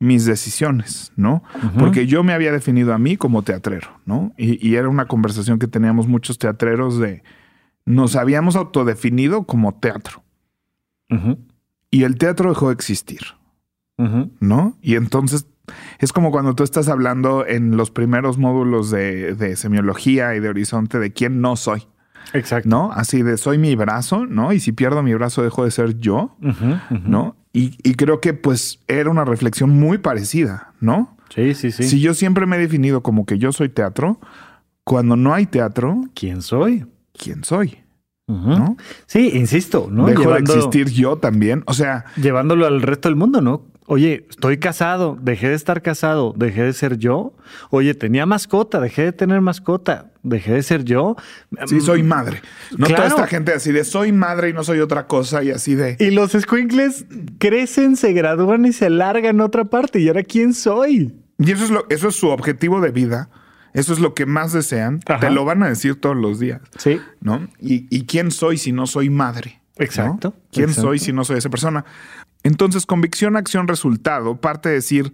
mis decisiones, ¿no? Porque yo me había definido a mí como teatrero, ¿no? Y, y, era una conversación que teníamos muchos teatreros de, nos habíamos autodefinido como teatro. Y el teatro dejó de existir. ¿No? Y entonces es como cuando tú estás hablando en los primeros módulos de, semiología y de horizonte de quién no soy. Exacto. ¿No? Así de soy mi brazo, ¿no? Y si pierdo mi brazo, dejo de ser yo, ¿no? Y, y, creo que pues era una reflexión muy parecida, ¿no? Sí, sí, sí. Si yo siempre me he definido como que yo soy teatro, cuando no hay teatro. ¿Quién soy? quién soy. ¿No? Sí, insisto, ¿no? Dejo de existir yo también. O sea. Llevándolo al resto del mundo, ¿no? Oye, estoy casado, dejé de estar casado, dejé de ser yo. Oye, tenía mascota, dejé de tener mascota, dejé de ser yo. Sí, soy madre. No toda esta gente así de soy madre y no soy otra cosa y así de. Y los squinkles crecen, se gradúan y se largan a otra parte. ¿Y ahora quién soy? Y eso es, lo, eso es su objetivo de vida eso es lo que más desean. Te lo van a decir todos los días. Sí. ¿No? Y, quién soy si no soy madre? Exacto. ¿Quién soy si no soy esa persona? Entonces, convicción, acción, resultado parte de decir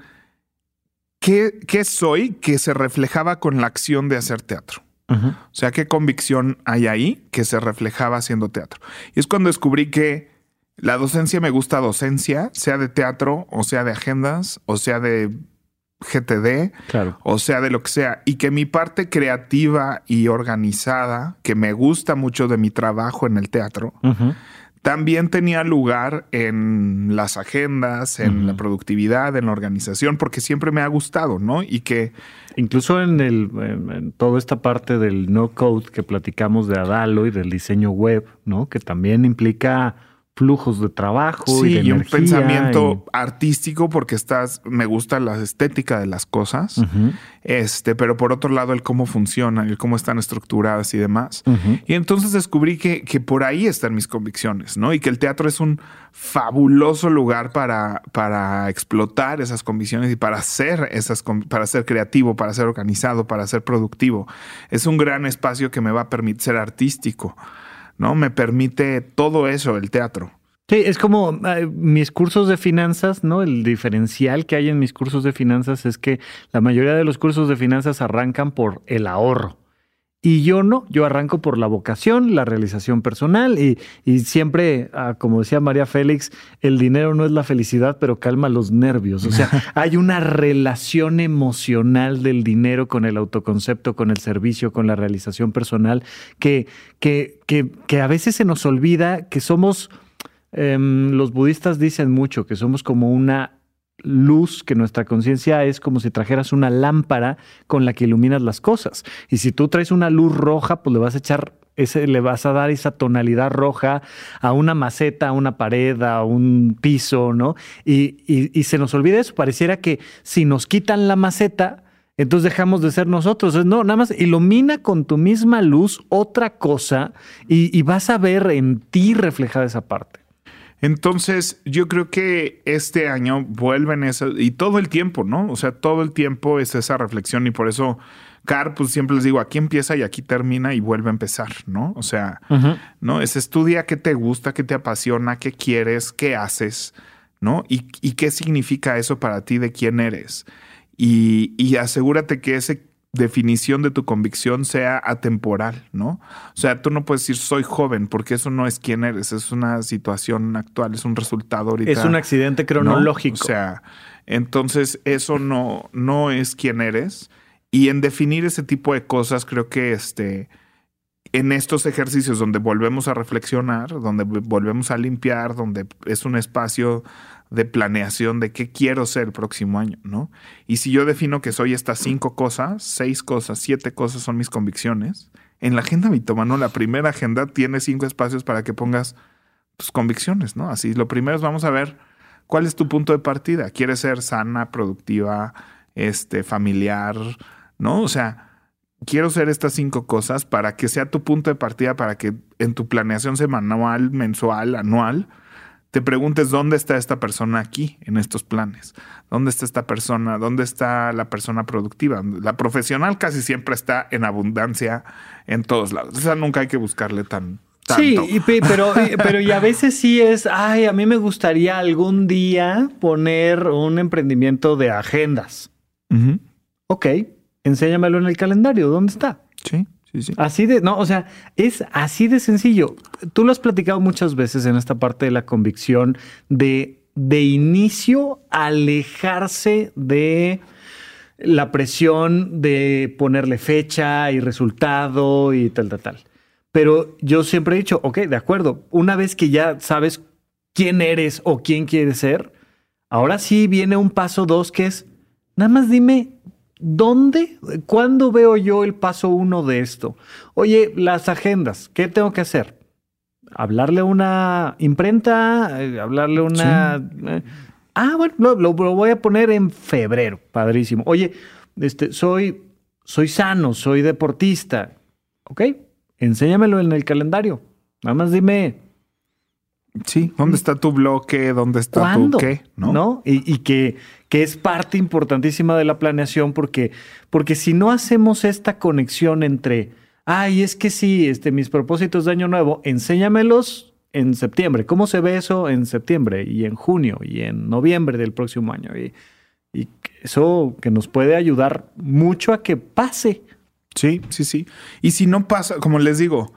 qué, qué soy que se reflejaba con la acción de hacer teatro. O sea, qué convicción hay ahí que se reflejaba haciendo teatro. Y es cuando descubrí que la docencia me gusta docencia, sea de teatro o sea de agendas o sea de GTD, claro. o sea, de lo que sea, y que mi parte creativa y organizada, que me gusta mucho de mi trabajo en el teatro, también tenía lugar en las agendas, en la productividad, en la organización, porque siempre me ha gustado, ¿no? Y que... Incluso en, el, en toda esta parte del no code que platicamos de Adalo y del diseño web, ¿no? Que también implica flujos de trabajo y, de un pensamiento artístico porque estás me gusta la estética de las cosas este pero por otro lado el cómo funcionan el cómo están estructuradas y demás. Y entonces descubrí que, que, por ahí están mis convicciones no y que el teatro es un fabuloso lugar para para explotar esas convicciones y para ser esas para ser creativo para ser organizado para ser productivo. Es un gran espacio que me va a permitir ser artístico ¿no? Me permite todo eso, el teatro. Sí, es como mis cursos de finanzas, ¿no? El diferencial que hay en mis cursos de finanzas es que la mayoría de los cursos de finanzas arrancan por el ahorro. Y yo no, yo arranco por la vocación, la realización personal y, siempre, ah, como decía María Félix, el dinero no es la felicidad, pero calma los nervios. O sea, <laughs> hay una relación emocional del dinero con el autoconcepto, con el servicio, con la realización personal, que, que, que, que a veces se nos olvida que somos, em, los budistas dicen mucho, que somos como una luz, que nuestra conciencia es como si trajeras una lámpara con la que iluminas las cosas. Y si tú traes una luz roja, pues le vas a echar ese, le vas a dar esa tonalidad roja a una maceta, a una pared, a un piso, ¿no? Y, y se nos olvida eso. Pareciera que si nos quitan la maceta, entonces dejamos de ser nosotros. No, nada más ilumina con tu misma luz otra cosa y, vas a ver en ti reflejada esa parte. Entonces, yo creo que este año vuelven eso y todo el tiempo, ¿no? O sea, todo el tiempo es esa reflexión y por eso, Car, pues siempre les digo, aquí empieza y aquí termina y vuelve a empezar, ¿no? O sea, ¿no? Es estudia qué te gusta, qué te apasiona, qué quieres, qué haces, ¿no? Y, y qué significa eso para ti de quién eres y, asegúrate que esa definición de tu convicción sea atemporal, ¿no? O sea, tú no puedes decir soy joven porque eso no es quién eres, es una situación actual, es un resultado ahorita. Es un accidente cronológico. O sea, entonces eso no, no es quién eres. Y en definir ese tipo de cosas, creo que este, en estos ejercicios donde volvemos a reflexionar, donde volvemos a limpiar, donde es un espacio de planeación de qué quiero ser el próximo año, ¿no? Y si yo defino que soy estas cinco cosas, seis cosas, siete cosas son mis convicciones, en la agenda mitomano, la primera agenda tiene cinco espacios para que pongas tus convicciones, ¿no? Así, lo primero es vamos a ver cuál es tu punto de partida. ¿Quieres ser sana, productiva, este, familiar, ¿no? O sea, quiero ser estas cinco cosas para que sea tu punto de partida, para que en tu planeación semanal, mensual, anual, te preguntes dónde está esta persona aquí en estos planes. ¿Dónde está esta persona? ¿Dónde está la persona productiva? La profesional casi siempre está en abundancia en todos lados. O sea, nunca hay que buscarle tan... Tanto. Sí, pero, pero y a veces sí es, ay, a mí me gustaría algún día poner un emprendimiento de agendas. Ok, enséñamelo en el calendario, ¿dónde está? Sí. Así de, no, o sea, es así de sencillo. Tú lo has platicado muchas veces en esta parte de la convicción de, de inicio, alejarse de la presión de ponerle fecha y resultado y tal, tal, tal. Pero yo siempre he dicho, ok, de acuerdo, una vez que ya sabes quién eres o quién quieres ser, ahora sí viene un paso dos que es, nada más dime ¿Dónde? ¿Cuándo veo yo el paso uno de esto? Oye, las agendas, ¿qué tengo que hacer? ¿Hablarle a una imprenta? Eh, ¿Hablarle a una... Eh, ah, bueno, lo, voy a poner en febrero. Padrísimo. Oye, este, soy, soy sano, soy deportista. ¿Ok? Enséñamelo en el calendario. Nada más dime Sí, ¿dónde está tu bloque? ¿Dónde está tu qué? ¿No? Y, que, que, es parte importantísima de la planeación porque, porque si no hacemos esta conexión entre, ay, es que sí, este, mis propósitos de año nuevo, enséñamelos en septiembre. ¿Cómo se ve eso en septiembre y en junio y en noviembre del próximo año? Y, y eso que nos puede ayudar mucho a que pase. Sí, sí, sí. Y si no pasa, como les digo,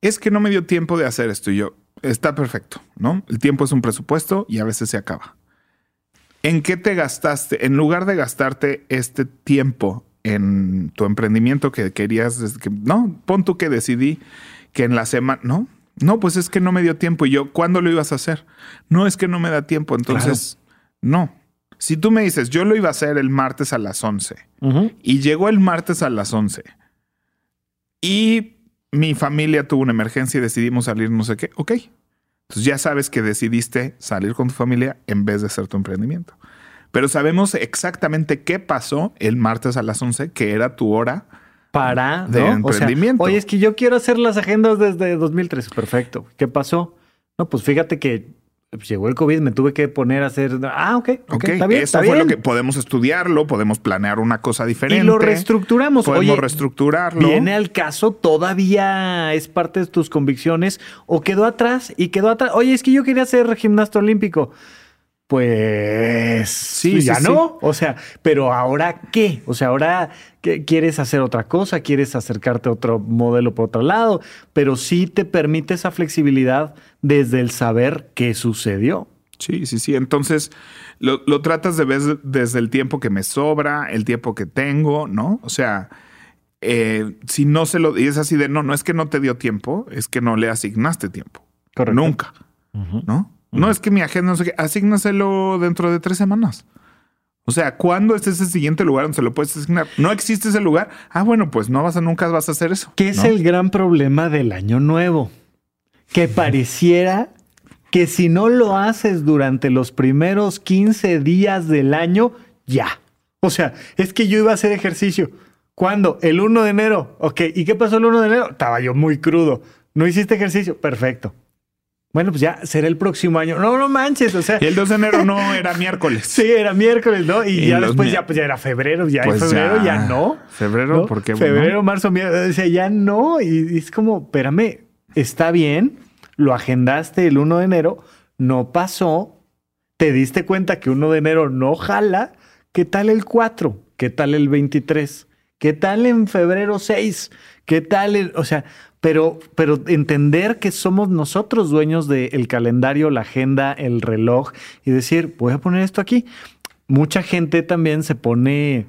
es que no me dio tiempo de hacer esto y yo está perfecto, ¿no? El tiempo es un presupuesto y a veces se acaba. ¿En qué te gastaste? En lugar de gastarte este tiempo en tu emprendimiento que querías, que, no, pon tú que decidí que en la semana, no, no, pues es que no me dio tiempo y yo, ¿cuándo lo ibas a hacer? No, es que no me da tiempo, entonces, no. Si tú me dices, yo lo iba a hacer el martes a las 11 y llegó el martes a las 11 y mi familia tuvo una emergencia y decidimos salir no sé qué, ok. Entonces ya sabes que decidiste salir con tu familia en vez de hacer tu emprendimiento. Pero sabemos exactamente qué pasó el martes a las 11, que era tu hora para de emprendimiento. oye, es que yo quiero hacer las agendas desde 2013. Perfecto. ¿Qué pasó? No, pues fíjate que llegó el COVID, me tuve que poner a hacer. Ah, ok, ok, está bien. Eso fue lo que podemos estudiarlo, podemos planear una cosa diferente. Y lo reestructuramos. Podemos reestructurarlo. Viene al caso, todavía es parte de tus convicciones o quedó atrás y quedó atrás. Oye, es que yo quería ser gimnasta olímpico. Pues sí, ya no. O sea, pero ahora qué? O sea, ahora quieres hacer otra cosa, quieres acercarte a otro modelo por otro lado, pero sí te permite esa flexibilidad desde el saber qué sucedió. Sí, sí, sí. Entonces lo, tratas de ver desde el tiempo que me sobra, el tiempo que tengo, ¿no? O sea, eh, si no se lo. Y es así de no, no es que no te dio tiempo, es que no le asignaste tiempo. Nunca. ¿No? No es que mi agenda no sé qué, asígnaselo dentro de tres semanas. O sea, ¿cuándo es ese siguiente lugar donde se lo puedes asignar? No existe ese lugar. Ah, bueno, pues no vas a nunca vas a hacer eso. ¿Qué es ¿no? el gran problema del año nuevo? Que pareciera que si no lo haces durante los primeros 15 días del año, ya. O sea, es que yo iba a hacer ejercicio. ¿Cuándo? El 1 de enero. Ok, ¿y qué pasó el 1 de enero? Estaba yo muy crudo. ¿No hiciste ejercicio? Perfecto. Bueno, pues ya será el próximo año. No, no manches, o sea. Y el 2 de enero no era miércoles. <laughs> Sí, era miércoles, ¿no? Y, Y ya después ya, pues ya era febrero, ya Pues en febrero ya. ya, no. Febrero, ¿no? ¿por qué? Febrero, no? marzo, miércoles, o sea, ya no. Y, y es como, espérame, está bien, lo agendaste el 1 de enero, no pasó, te diste cuenta que 1 de enero no jala, ¿qué tal el 4? ¿Qué tal el 23? ¿Qué tal en febrero 6? ¿Qué tal el, o sea, pero, pero entender que somos nosotros dueños del calendario, la agenda, el reloj y decir, voy a poner esto aquí. Mucha gente también se pone,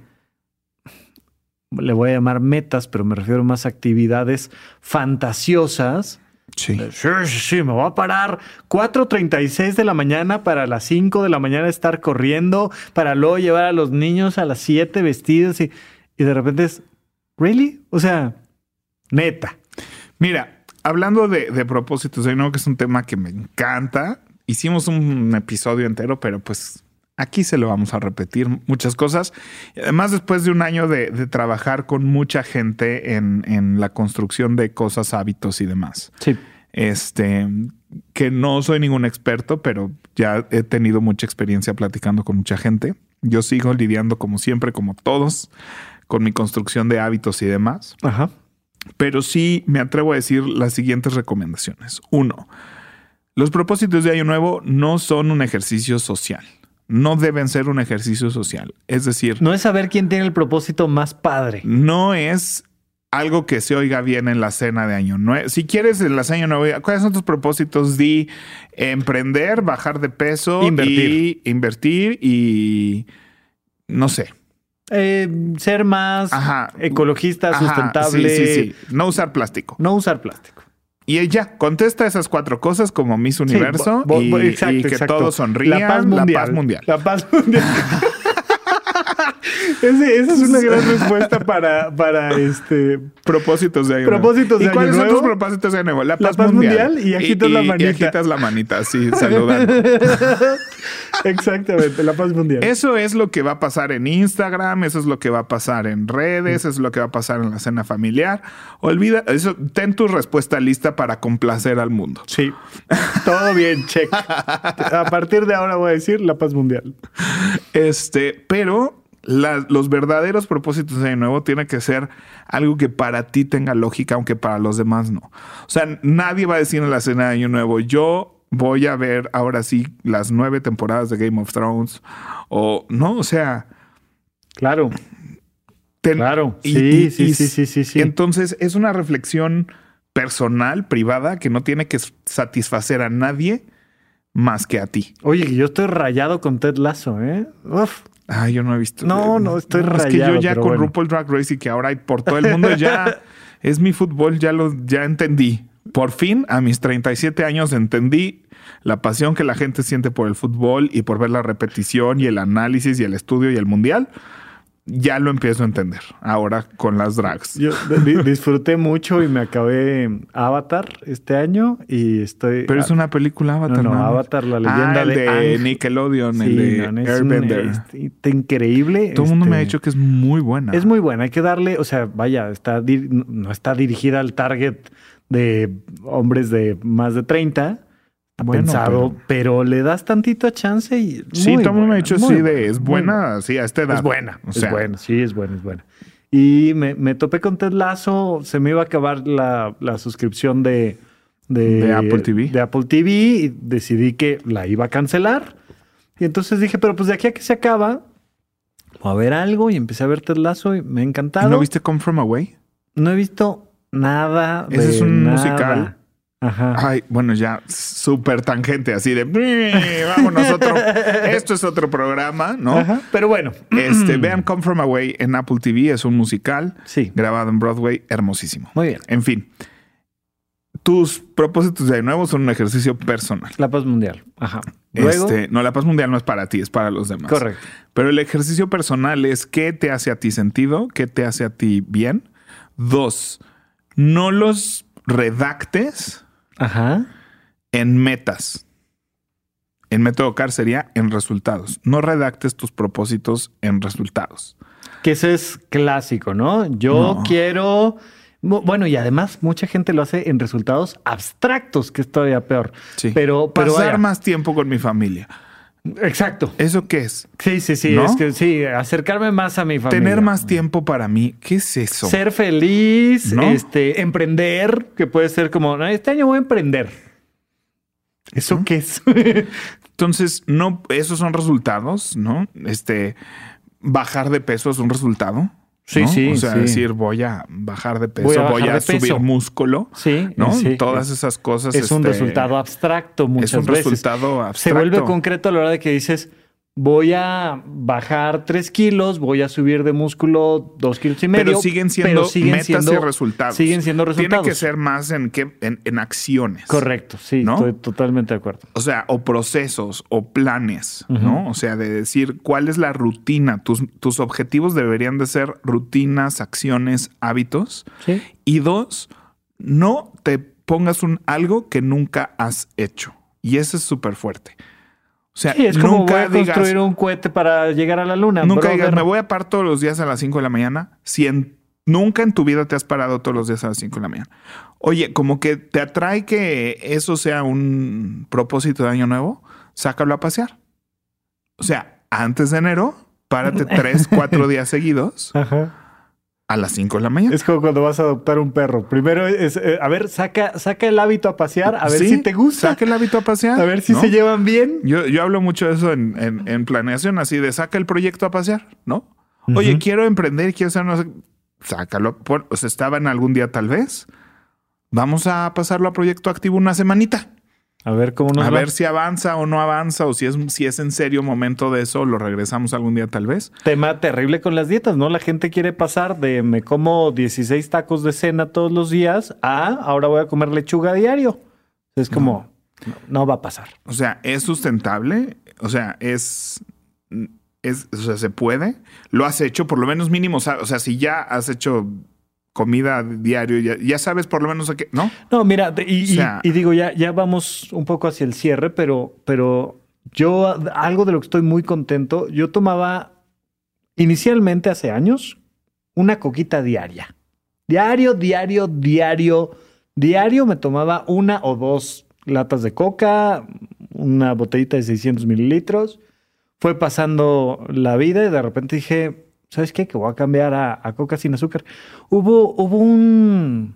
le voy a llamar metas, pero me refiero más a actividades fantasiosas. Sí. Sí, sí, sí, me voy a parar 4.36 de la mañana para las 5 de la mañana estar corriendo, para luego llevar a los niños a las 7 vestidos y, y de repente es, ¿really? O sea, neta. Mira, hablando de, de propósitos, yo know que es un tema que me encanta. Hicimos un episodio entero, pero pues aquí se lo vamos a repetir muchas cosas. Además, después de un año de, de trabajar con mucha gente en, en la construcción de cosas, hábitos y demás. Sí. Este, que no soy ningún experto, pero ya he tenido mucha experiencia platicando con mucha gente. Yo sigo lidiando como siempre, como todos, con mi construcción de hábitos y demás. Ajá. Pero sí me atrevo a decir las siguientes recomendaciones. Uno, los propósitos de Año Nuevo no son un ejercicio social. No deben ser un ejercicio social. Es decir, No es saber quién tiene el propósito más padre. no es algo que se oiga bien en la cena de Año Nuevo. Si quieres en la cena de Año Nuevo, ¿cuáles son tus propósitos? Di emprender, bajar de peso, Invertir. y invertir y no sé. Eh, ser más Ajá. ecologista, Ajá, sustentable. Sí, sí, sí. No usar plástico. No usar plástico. Y ya, contesta esas cuatro cosas como Miss Universo bo- bo- y, bo- exacto, y que exacto. todos sonrían. La paz mundial. mundial. La paz mundial. <laughs> Ese- esa es una gran <laughs> respuesta para, para este. Propósitos de año nuevo. Propósitos de ¿Y año cuáles son nuevo? tus propósitos de año nuevo? La paz, paz mundial. mundial y agitas la manita. Y agitas la manita, sí, <laughs> saludando. <laughs> Exactamente, la paz mundial. Eso es lo que va a pasar en Instagram, eso es lo que va a pasar en redes, eso es lo que va a pasar en la cena familiar. Olvida, eso, ten tu respuesta lista para complacer al mundo. Sí, todo bien, check. A partir de ahora voy a decir la paz mundial. Este, pero la- los verdaderos propósitos de año nuevo tiene que ser algo que para ti tenga lógica, aunque para los demás no. O sea, nadie va a decir en la cena de año nuevo, yo voy a ver ahora sí las nueve temporadas de Game of Thrones o no, o sea, Claro, ten- claro. y- Sí, y- sí, y- sí, sí, sí, sí. Entonces es una reflexión personal, privada, que no tiene que satisfacer a nadie más que a ti. Oye, yo estoy rayado con Ted Lasso, ¿eh? Uf. Ay, yo no he visto. No, no, estoy Es que yo rayado, ya con bueno. RuPaul Drag Race y que ahora hay por todo el mundo ya <laughs> es mi fútbol, ya lo ya entendí. Por fin, a mis 37 años entendí la pasión que la gente siente por el fútbol y por ver la repetición y el análisis y el estudio y el mundial. Ya lo empiezo a entender ahora con las drags. Yo di- disfruté mucho y me acabé Avatar este año y estoy. Pero es una película Avatar. No, no. Avatar, la leyenda Ah, el de. Nickelodeon, Sí, el de no, es un- Airbender. este, increíble. Todo el mundo me ha este, dicho que es muy buena. Es muy buena, hay que darle, o sea, vaya, está no está dirigida al target de hombres de más de 30, Bueno, pensado, pero... le das tantito chance y Sí, mundo me ha buena, dicho muy sí de buena, es muy buena, sí, a esta edad. Es buena, O sea, es buena, sí, es buena, es buena. Y me, me topé con Ted Lasso, se me iba a acabar la, la suscripción de, De Apple TV. De Apple TV y decidí que la iba a cancelar. Y entonces dije, pero pues de aquí a que se acaba, voy a ver algo y empecé a ver Ted Lasso y me ha ¿Y encantado. no viste Come From Away? No he visto nada. Ese de es un nada. musical. Ajá. Ay, bueno, ya súper tangente, así de "Eh, vámonos otro. <laughs> Esto es otro programa, ¿no? Ajá. Pero bueno. Este, <clears throat> vean Come From Away en Apple TV, es un musical Sí. grabado en Broadway, hermosísimo. Muy bien. En fin, tus propósitos de nuevo son un ejercicio personal. La paz mundial. Ajá. Luego- Este, no, la paz mundial no es para ti, es para los demás. Correcto. Pero el ejercicio personal es qué te hace a ti sentido, qué te hace a ti bien. Dos, no los redactes Ajá. en metas. En método CAR sería en resultados. No redactes tus propósitos en resultados. Que ese es clásico, ¿no? Yo No. quiero. Bu- Bueno, y además mucha gente lo hace en resultados abstractos, que es todavía peor. Sí. Pero, pero pasar vaya. más tiempo con mi familia. Exacto. ¿Eso qué es? Sí, sí, sí. ¿No? Es que sí, acercarme más a mi familia. Tener más tiempo para mí. ¿Qué es eso? Ser feliz, ¿No? este, emprender, que puede ser como, "No, este año voy a emprender. ¿Eso qué es? <laughs> Entonces, no, esos son resultados, ¿no? Este, bajar de peso es un resultado. Sí, ¿no? sí, O sea, sí. decir, voy a bajar de peso, Voy a voy a, peso. subir músculo. sí, ¿No? sí. Todas esas cosas. es un este, resultado abstracto muchas Es un veces. resultado Se abstracto. vuelve concreto a la hora de que dices, voy a bajar tres kilos, voy a subir de músculo dos kilos y medio. Pero siguen siendo pero siguen metas siendo- y resultados. Siguen siendo resultados. Tiene que ser más en, qué, en, en acciones. Correcto, sí, ¿No? estoy totalmente de acuerdo. O sea, o procesos o planes, ¿no? O sea, de decir cuál es la rutina. Tus, tus objetivos deberían de ser rutinas, acciones, hábitos. Sí. Y dos, no te pongas un algo que nunca has hecho. Y eso es súper fuerte. O sea, Sí, es como voy nunca a digas, construir un cohete para llegar a la luna. nunca brother. digas, me voy a parar todos los días a las 5 de la mañana. Si en- nunca en tu vida te has parado todos los días a las 5 de la mañana. Oye, como que te atrae que eso sea un propósito de año nuevo, sácalo a pasear. O sea, antes de enero, párate <laughs> tres, cuatro días seguidos Ajá. A las 5 de la mañana. Es como cuando vas a adoptar un perro. Primero es, eh, a ver, saca, saca el hábito a pasear, a ver Sí, si te gusta, Saca el hábito a pasear. a ver si ¿no? se llevan bien. Yo, yo hablo mucho de eso en, en- en planeación, así de saca el proyecto a pasear, ¿no? Oye, quiero emprender, quiero hacer sé. Sácalo. Por, o sea, estaba en algún día, tal vez. Vamos a pasarlo a proyecto activo una semanita. A ver cómo nos a va. ver si avanza o no avanza, o si es, si es en serio momento de eso, lo regresamos algún día, tal vez. Tema terrible con las dietas, ¿no? La gente quiere pasar de me como 16 tacos de cena todos los días a ahora voy a comer lechuga a diario. Es como, no, no va a pasar. O sea, es sustentable. O sea, es. es o sea, se puede. Lo has hecho, por lo menos mínimo. O sea, si ya has hecho comida diario, ya, ya sabes por lo menos a qué, ¿no? No, mira, de- y, O sea- y- y digo, ya, ya vamos un poco hacia el cierre, pero, pero yo algo de lo que estoy muy contento, yo tomaba inicialmente hace años una coquita diaria. Diario, diario, diario, diario me tomaba una o dos latas de coca, una botellita de 600 mililitros. Fue pasando la vida y de repente dije, ¿sabes qué? Que voy a cambiar a, a coca sin azúcar. Hubo, hubo un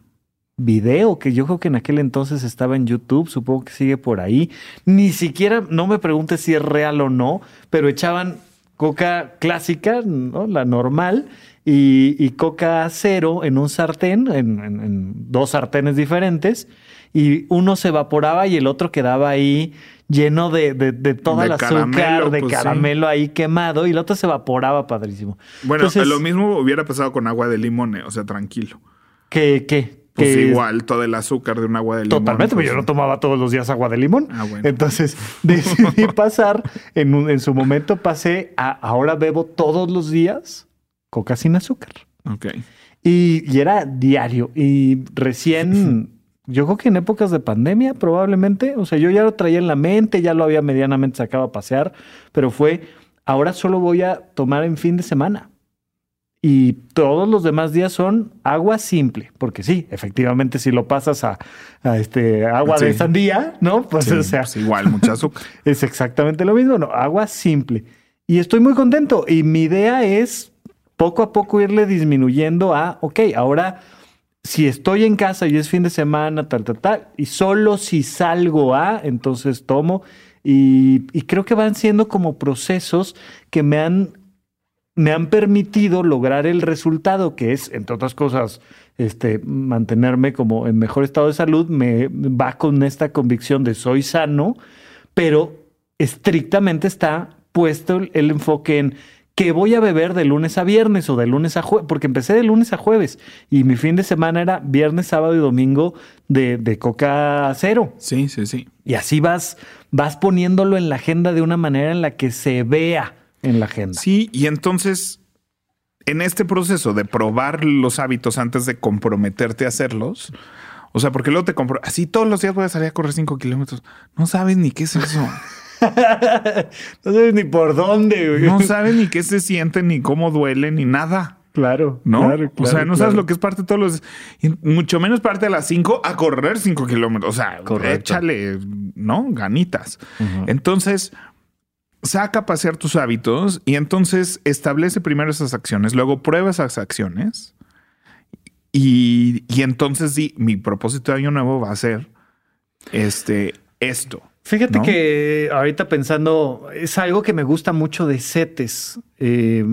video que yo creo que en aquel entonces estaba en YouTube, supongo que sigue por ahí. Ni siquiera, no me preguntes si es real o no, pero echaban coca clásica, ¿no? La normal, y, y coca cero en un sartén, en, en- en dos sartenes diferentes, y uno se evaporaba y el otro quedaba ahí lleno de, de, de todo De el azúcar, de pues, sí. caramelo ahí quemado, y el otro se evaporaba padrísimo. Bueno, Entonces, lo mismo hubiera pasado con agua de limón, eh, o sea, tranquilo. que, que, Pues que- igual, todo el azúcar de un agua de limón. Totalmente, pues, pero yo no tomaba todos los días agua de limón. Ah, bueno. Entonces <laughs> decidí pasar, en, un- en su momento pasé a ahora bebo todos los días coca sin azúcar. Ok. Y, y era diario. Y recién, <laughs> yo creo que en épocas de pandemia probablemente, o sea, yo ya lo traía en la mente, ya lo había medianamente sacado a pasear, pero fue, ahora solo voy a tomar en fin de semana. Y todos los demás días son agua simple, porque sí, efectivamente, si lo pasas a, a este agua de Sí. sandía, ¿no? Pues Sí, o sea, pues igual, mucho azúcar. <laughs> es exactamente lo mismo, ¿no? Agua simple. Y estoy muy contento. Y mi idea es poco a poco irle disminuyendo a, ok, ahora si estoy en casa y es fin de semana, tal, tal, tal, y solo si salgo a, entonces tomo. Y, creo que van siendo como procesos que me han, me han permitido lograr el resultado, que es, entre otras cosas, este, mantenerme como en mejor estado de salud, me va con esta convicción de soy sano, pero estrictamente está puesto el enfoque en que voy a beber de lunes a viernes o de lunes a jueves, porque empecé de lunes a jueves y mi fin de semana era viernes, sábado y domingo de, de coca cero. Sí, sí, sí. Y así vas, vas poniéndolo en la agenda de una manera en la que se vea en la agenda. Sí, y entonces en este proceso de probar los hábitos antes de comprometerte a hacerlos, o sea, porque luego te compro, así todos los días voy a salir a correr 5 kilómetros. No sabes ni qué es eso. <laughs> no sabes ni por dónde, güey. No sabes ni qué se siente, ni cómo duele, ni nada. Claro, ¿no? claro, o sea, claro, no sabes lo que es parte de todos los. mucho menos parte de las 5 a correr 5 kilómetros. O sea, Correcto. échale, ¿no? Ganitas. Entonces, saca a pasear tus hábitos y entonces establece primero esas acciones, luego prueba esas acciones. Y, y entonces sí, mi propósito de año nuevo va a ser este, esto. Fíjate ¿no? que ahorita pensando, es algo que me gusta mucho de CETES. Eh,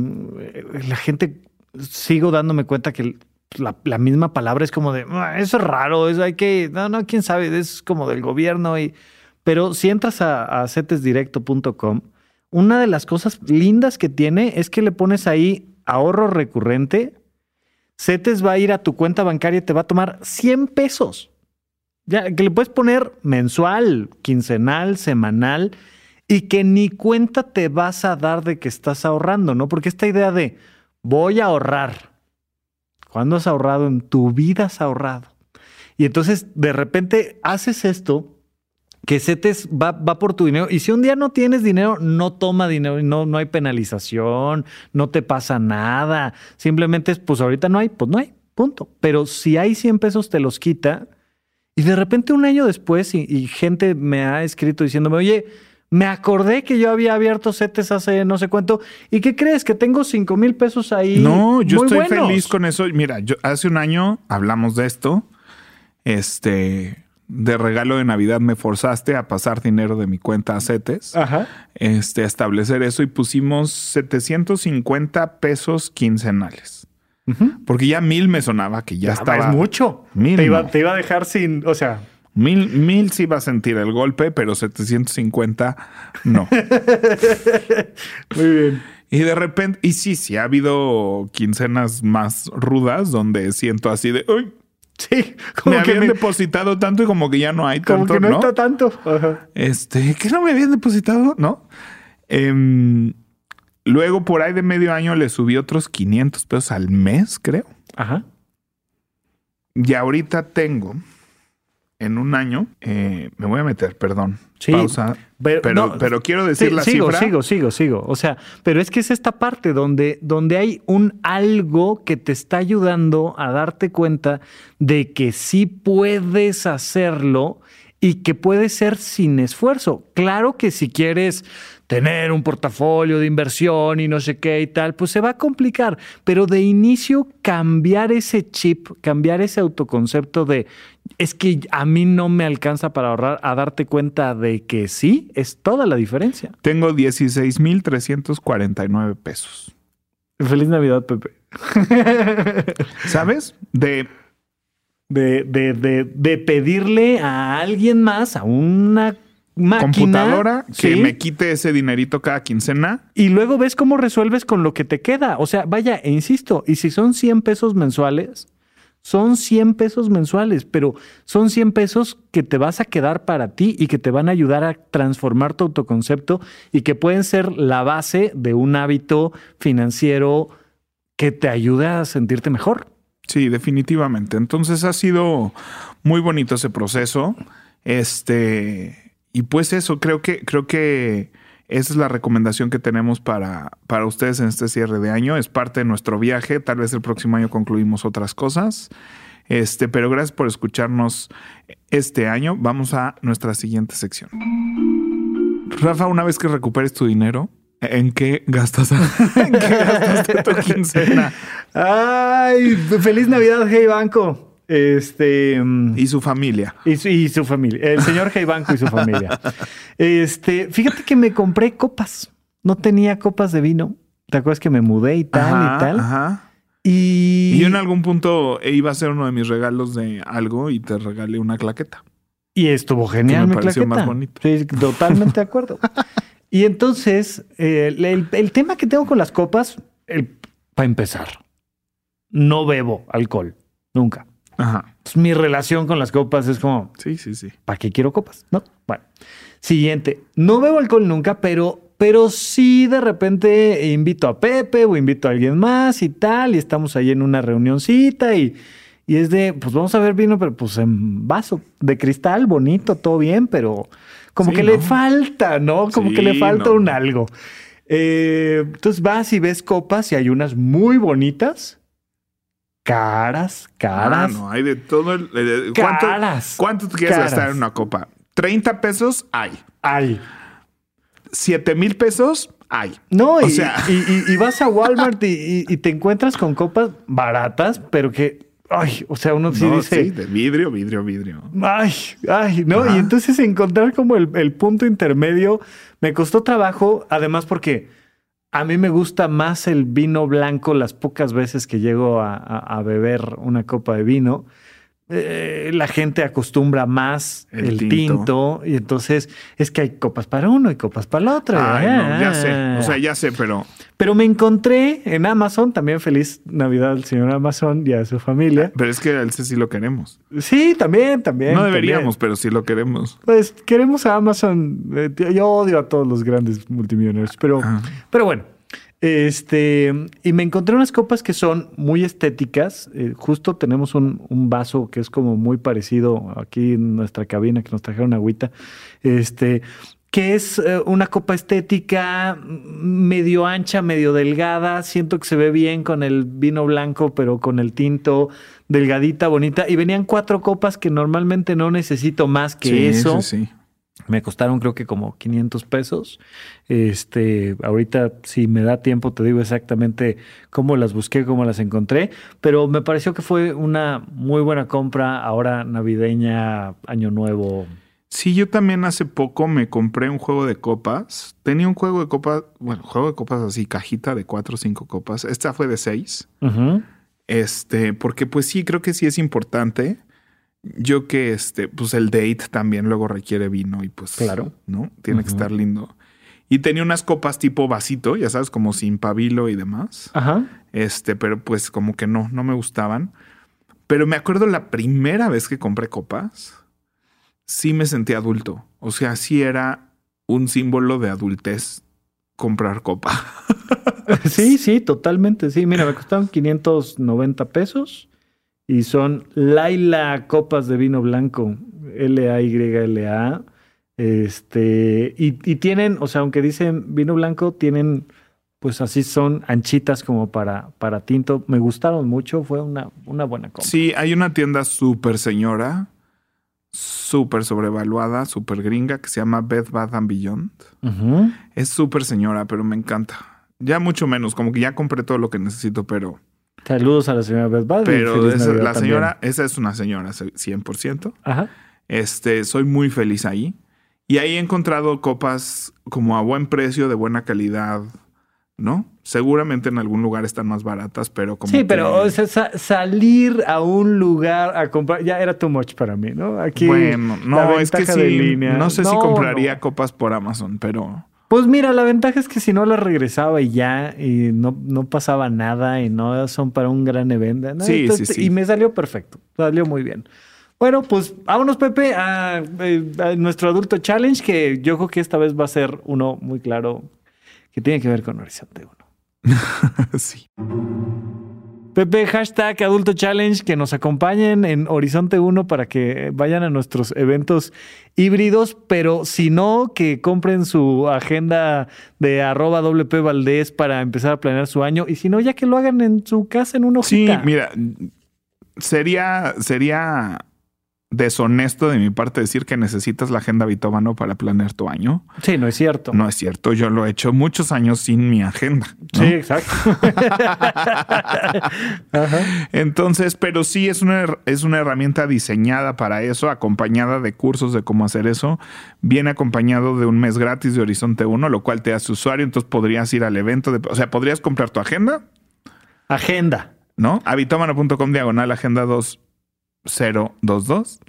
la gente, sigo dándome cuenta que la, la misma palabra es como de, "Ah, eso es raro, eso hay que, no, no, quién sabe, es como del gobierno. Y, pero si entras a, a cetesdirecto.com, una de las cosas lindas que tiene es que le pones ahí ahorro recurrente. CETES va a ir a tu cuenta bancaria y te va a tomar 100 pesos. Ya, que le puedes poner mensual, quincenal, semanal, y que ni cuenta te vas a dar de que estás ahorrando, ¿no? Porque esta idea de voy a ahorrar. ¿Cuándo has ahorrado? En tu vida has ahorrado. Y entonces de repente haces esto, que CETES va, va por tu dinero. Y si un día no tienes dinero, no toma dinero, no, no hay penalización, no te pasa nada. Simplemente es, pues ahorita no hay, pues no hay, punto. Pero si hay 100 pesos, te los quita. Y de repente un año después, y, y gente me ha escrito diciéndome, oye, me acordé que yo había abierto CETES hace no sé cuánto. ¿Y qué crees? Que tengo 5 mil pesos ahí. No, yo muy estoy buenos". feliz con eso. Mira, yo hace un año hablamos de esto. Este, de regalo de Navidad me forzaste a pasar dinero de mi cuenta a CETES. Ajá. Este, a establecer eso y pusimos 750 pesos quincenales. Porque ya mil me sonaba que ya Ya estaba. Es mucho. Mil te, iba, no. te iba a dejar sin, o sea, Mil, mil sí va a sentir el golpe, pero 750 no. <laughs> muy bien. Y de repente, y sí, sí, ha habido quincenas más rudas donde siento así de, uy, Sí, me como que, habían me- depositado tanto y como que ya no hay como tanto, que no, ¿no? está tanto. Ajá. Este, que no me habían depositado, ¿no? Em, luego por ahí de medio año le subí otros 500 pesos al mes, creo. Ajá. Y ahorita tengo, en un año, eh, me voy a meter, perdón, Sí, pausa, pero- pero, no, pero quiero decir Sí, la sigo, cifra. sigo, sigo, sigo. O sea, pero es que es esta parte donde, donde hay un algo que te está ayudando a darte cuenta de que sí puedes hacerlo y que puede ser sin esfuerzo. Claro que si quieres tener un portafolio de inversión y no sé qué y tal, pues se va a complicar. Pero de inicio cambiar ese chip, cambiar ese autoconcepto de es que a mí no me alcanza para ahorrar, a darte cuenta de que sí, es toda la diferencia. Tengo 16,349 pesos. Feliz Navidad, Pepe. <laughs> ¿Sabes? De De, de, de, de pedirle a alguien más, a una máquina. computadora que ¿sí? me quite ese dinerito cada quincena. Y luego ves cómo resuelves con lo que te queda. O sea, vaya, e insisto, y si son 100 pesos mensuales, son 100 pesos mensuales, pero son 100 pesos que te vas a quedar para ti y que te van a ayudar a transformar tu autoconcepto y que pueden ser la base de un hábito financiero que te ayude a sentirte mejor. Sí, definitivamente. Entonces ha sido muy bonito ese proceso. Este, y pues eso, creo que, creo que esa es la recomendación que tenemos para, para ustedes en este cierre de año. Es parte de nuestro viaje. Tal vez el próximo año concluimos otras cosas. Este, pero gracias por escucharnos este año. Vamos a nuestra siguiente sección. Rafa, una vez que recuperes tu dinero, ¿en qué gastas, <laughs> en qué gastaste tu quincena? Ay, feliz Navidad, Hey Banco. Este. mm, Y su familia. Y su, y su familia, el señor Hey Banco y su familia. <laughs> Este, fíjate que me compré copas. No tenía copas de vino. ¿Te acuerdas que me mudé y tal Ajá, y tal? Ajá. Y, Y yo en algún punto iba a ser uno de mis regalos de algo y te regalé una claqueta. y estuvo genial. Que me pareció claqueta. más bonito. Sí, totalmente de acuerdo. <laughs> y entonces, eh, el- el tema que tengo con las copas, para empezar, no bebo alcohol. Nunca. Ajá. Entonces, mi relación con las copas es como, Sí, sí, sí. ¿para qué quiero copas? No. Bueno. Siguiente. No bebo alcohol nunca, pero, pero sí de repente invito a Pepe o invito a alguien más y tal, y estamos ahí en una reunioncita y, y es de, pues vamos a ver vino, pero pues en vaso de cristal, bonito, todo bien, pero como Sí, que le falta, ¿no? Como Sí, que le falta no. un algo. Eh, entonces vas y ves copas y hay unas muy bonitas, caras, caras. Ah, no, hay de todo. El, ¿cuánto, Caras. ¿Cuánto te quieres Caras. gastar en una copa? 30 pesos hay. Ay. 7 mil pesos hay. No, O y, sea- y, y- y vas a <laughs> Walmart y, te encuentras con copas baratas, pero que, ay, o sea, uno sí No, dice, sí, de vidrio, vidrio, vidrio. ay, ay, ¿no? Ajá. Y entonces encontrar como el, el punto intermedio me costó trabajo, además porque a mí me gusta más el vino blanco las pocas veces que llego a, a- beber una copa de vino. Eh, la gente acostumbra más el, El tinto. tinto. y entonces es que hay copas para uno y copas para el otro. Ay, no, ya sé. Ah. O sea, ya sé, pero Pero me encontré en Amazon, también feliz Navidad al señor Amazon y a su familia. pero es que a ese sí lo queremos. Sí, también, también. no también. deberíamos, pero sí lo queremos. Pues queremos a Amazon. Eh, Yo odio a todos los grandes multimillonarios, pero, Ah. pero bueno. Este, y me encontré unas copas que son muy estéticas. Eh, justo tenemos un, un vaso que es como muy parecido aquí en nuestra cabina que nos trajeron agüita. Este, que es eh, una copa estética mm, medio ancha, medio delgada. Siento que se ve bien con el vino blanco, pero con el tinto delgadita, bonita. Y venían cuatro copas que normalmente no necesito más que Sí, eso. sí, sí. Me costaron creo que como 500 pesos. Este, ahorita si me da tiempo te digo exactamente cómo las busqué, cómo las encontré, pero me pareció que fue una muy buena compra ahora navideña, año nuevo. Sí, yo también hace poco me compré un juego de copas. Tenía un juego de copas, bueno, juego de copas así, cajita de cuatro o cinco copas. Esta fue de seis. Este, porque pues sí, creo que sí es importante. Yo que este, pues el date también luego requiere vino y pues, Claro. ¿no? Tiene que estar lindo. Y tenía unas copas tipo vasito, ya sabes, como sin pabilo y demás. Ajá. Este, pero pues como que no, no me gustaban. Pero me acuerdo la primera vez que compré copas, sí me sentí adulto. O sea, sí era un símbolo de adultez comprar copa. <laughs> Sí, sí, totalmente. Sí, mira, me costaron 590 pesos y son Laila copas de vino blanco, L-A-Y-L-A. Este, y, y tienen, o sea, aunque dicen vino blanco, tienen, pues así son anchitas como para, para tinto. Me gustaron mucho, fue una, una buena compra. Sí, hay una tienda súper señora, súper sobrevaluada, súper gringa, que se llama Bed Bath and Beyond. Es súper señora, pero me encanta. Ya mucho menos, como que ya compré todo lo que necesito, pero, Saludos a la señora Beth y pero esa- la también. señora, esa es una señora 100%. Ajá. Este, soy muy feliz ahí. Y ahí he encontrado copas como a buen precio, de buena calidad, ¿no? Seguramente en algún lugar están más baratas, pero como. Sí, que- pero o sea, sa- salir a un lugar a comprar ya era too much para mí, ¿no? Aquí bueno, la no, es que sí. No sé si No, compraría no. copas por Amazon, pero. Pues mira, la ventaja es que si no las regresaba y ya, y no, no pasaba nada, y no son para un gran evento. ¿no? Sí, sí, sí. Y me salió perfecto, salió muy bien. Bueno, pues vámonos, Pepe, a, eh, a nuestro adulto challenge, que yo creo que esta vez va a ser uno muy claro que tiene que ver con Horizonte 1. <laughs> sí. Pepe, hashtag Adulto Challenge, que nos acompañen en Horizonte 1 para que vayan a nuestros eventos híbridos, pero si no, que compren su agenda de arroba WP Valdés para empezar a planear su año, y si no, ya que lo hagan en su casa en una Sí, hojita. mira, sería, sería deshonesto de mi parte decir que necesitas la agenda bitómano para planear tu año. Sí, no es cierto. No es cierto, yo lo he hecho muchos años sin mi agenda. ¿no? Sí, exacto. <laughs> Ajá. Entonces, pero sí es una, es una herramienta diseñada para eso, acompañada de cursos de cómo hacer eso. Viene acompañado de un mes gratis de Horizonte 1, lo cual te hace usuario. Entonces podrías ir al evento. De, o sea, podrías comprar tu agenda, Agenda. ¿no? Habitómano.com diagonal agenda 2022.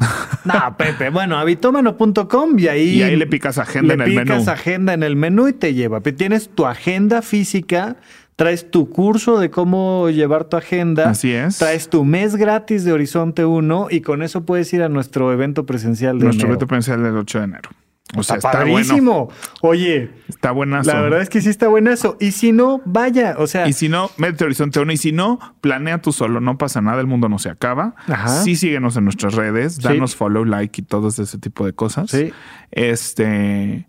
No, Pepe, bueno, habitómano.com y ahí, Y ahí le picas agenda le en el picas menú. agenda en el menú y te lleva. Tienes tu agenda física, traes tu curso de cómo llevar tu agenda. Así es. Traes tu mes gratis de Horizonte 1 y con eso puedes ir a nuestro evento presencial de Nuestro enero. evento presencial del 8 de enero. O sea, está está, bueno. Oye, Está buenazo. la verdad es que sí está buenazo. Y si no, vaya. O sea, Y si no, métete Horizonte 1. Y si no, planea tú solo. No pasa nada. El mundo no se acaba. Ajá. Sí, síguenos en nuestras redes. Sí. Danos follow, like y todo ese tipo de cosas. Sí. Este.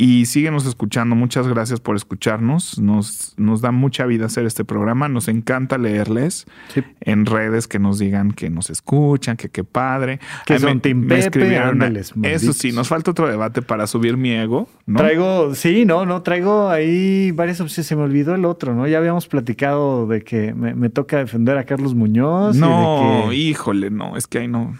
Y síguenos escuchando. Muchas gracias por escucharnos. Nos, nos da mucha vida hacer este programa. Nos encanta leerles Sí. en redes que nos digan que nos escuchan, que qué padre. Que Ay, son me- Team me Pepe, escribieron, ándales, Eso sí, nos falta otro debate para subir mi ego. ¿no? Traigo, sí, no, no, traigo ahí varias opciones. Se me olvidó el otro, ¿no? Ya habíamos platicado de que me, me toca defender a Carlos Muñoz. y No, de que... híjole, no, es que ahí no.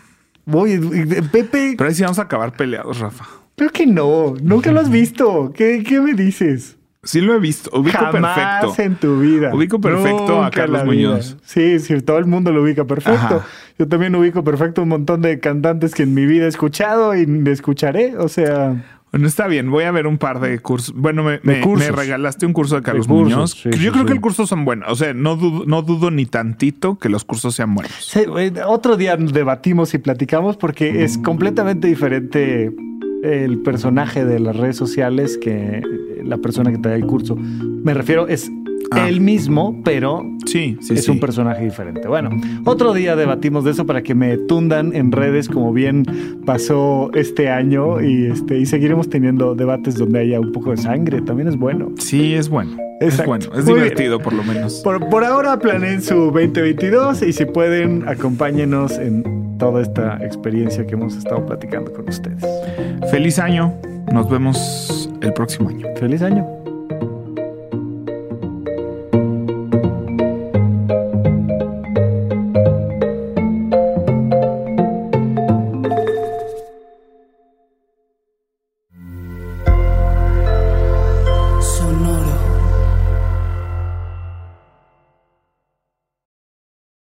Oye, y- Pepe, Pero ahí sí vamos a acabar peleados, Rafa. Creo que no. Nunca lo has visto. ¿Qué, qué me dices? Sí lo he visto. Ubico Jamás perfecto. en tu vida. Ubico perfecto a Carlos. Muñoz. Sí, sí, todo el mundo lo ubica perfecto. Ajá. Yo también ubico perfecto un montón de cantantes que en mi vida he escuchado y escucharé. O sea, Bueno, está bien. Voy a ver un par de cursos. Bueno, me, me- cursos. me regalaste un curso de Carlos De cursos, Muñoz. sí, Yo sí, creo sí. que el curso son buenos. O sea, no dudo, no dudo ni tantito que los cursos sean buenos. Güey, otro día debatimos y platicamos porque es completamente diferente el personaje de las redes sociales que la persona que te da el curso. Me refiero, es Ah. él mismo, pero Sí, sí, es sí. un personaje diferente. Bueno, otro día debatimos de eso para que me tundan en redes como bien pasó este año y, este, y seguiremos teniendo debates donde haya un poco de sangre. También es bueno. Sí, es bueno. Exacto. Es bueno. Es Muy bien. divertido, por lo menos. Por, por ahora planeen su 2022 y si pueden, acompáñenos en toda esta experiencia que hemos estado platicando con ustedes. Feliz año. Nos vemos el próximo año. Feliz año.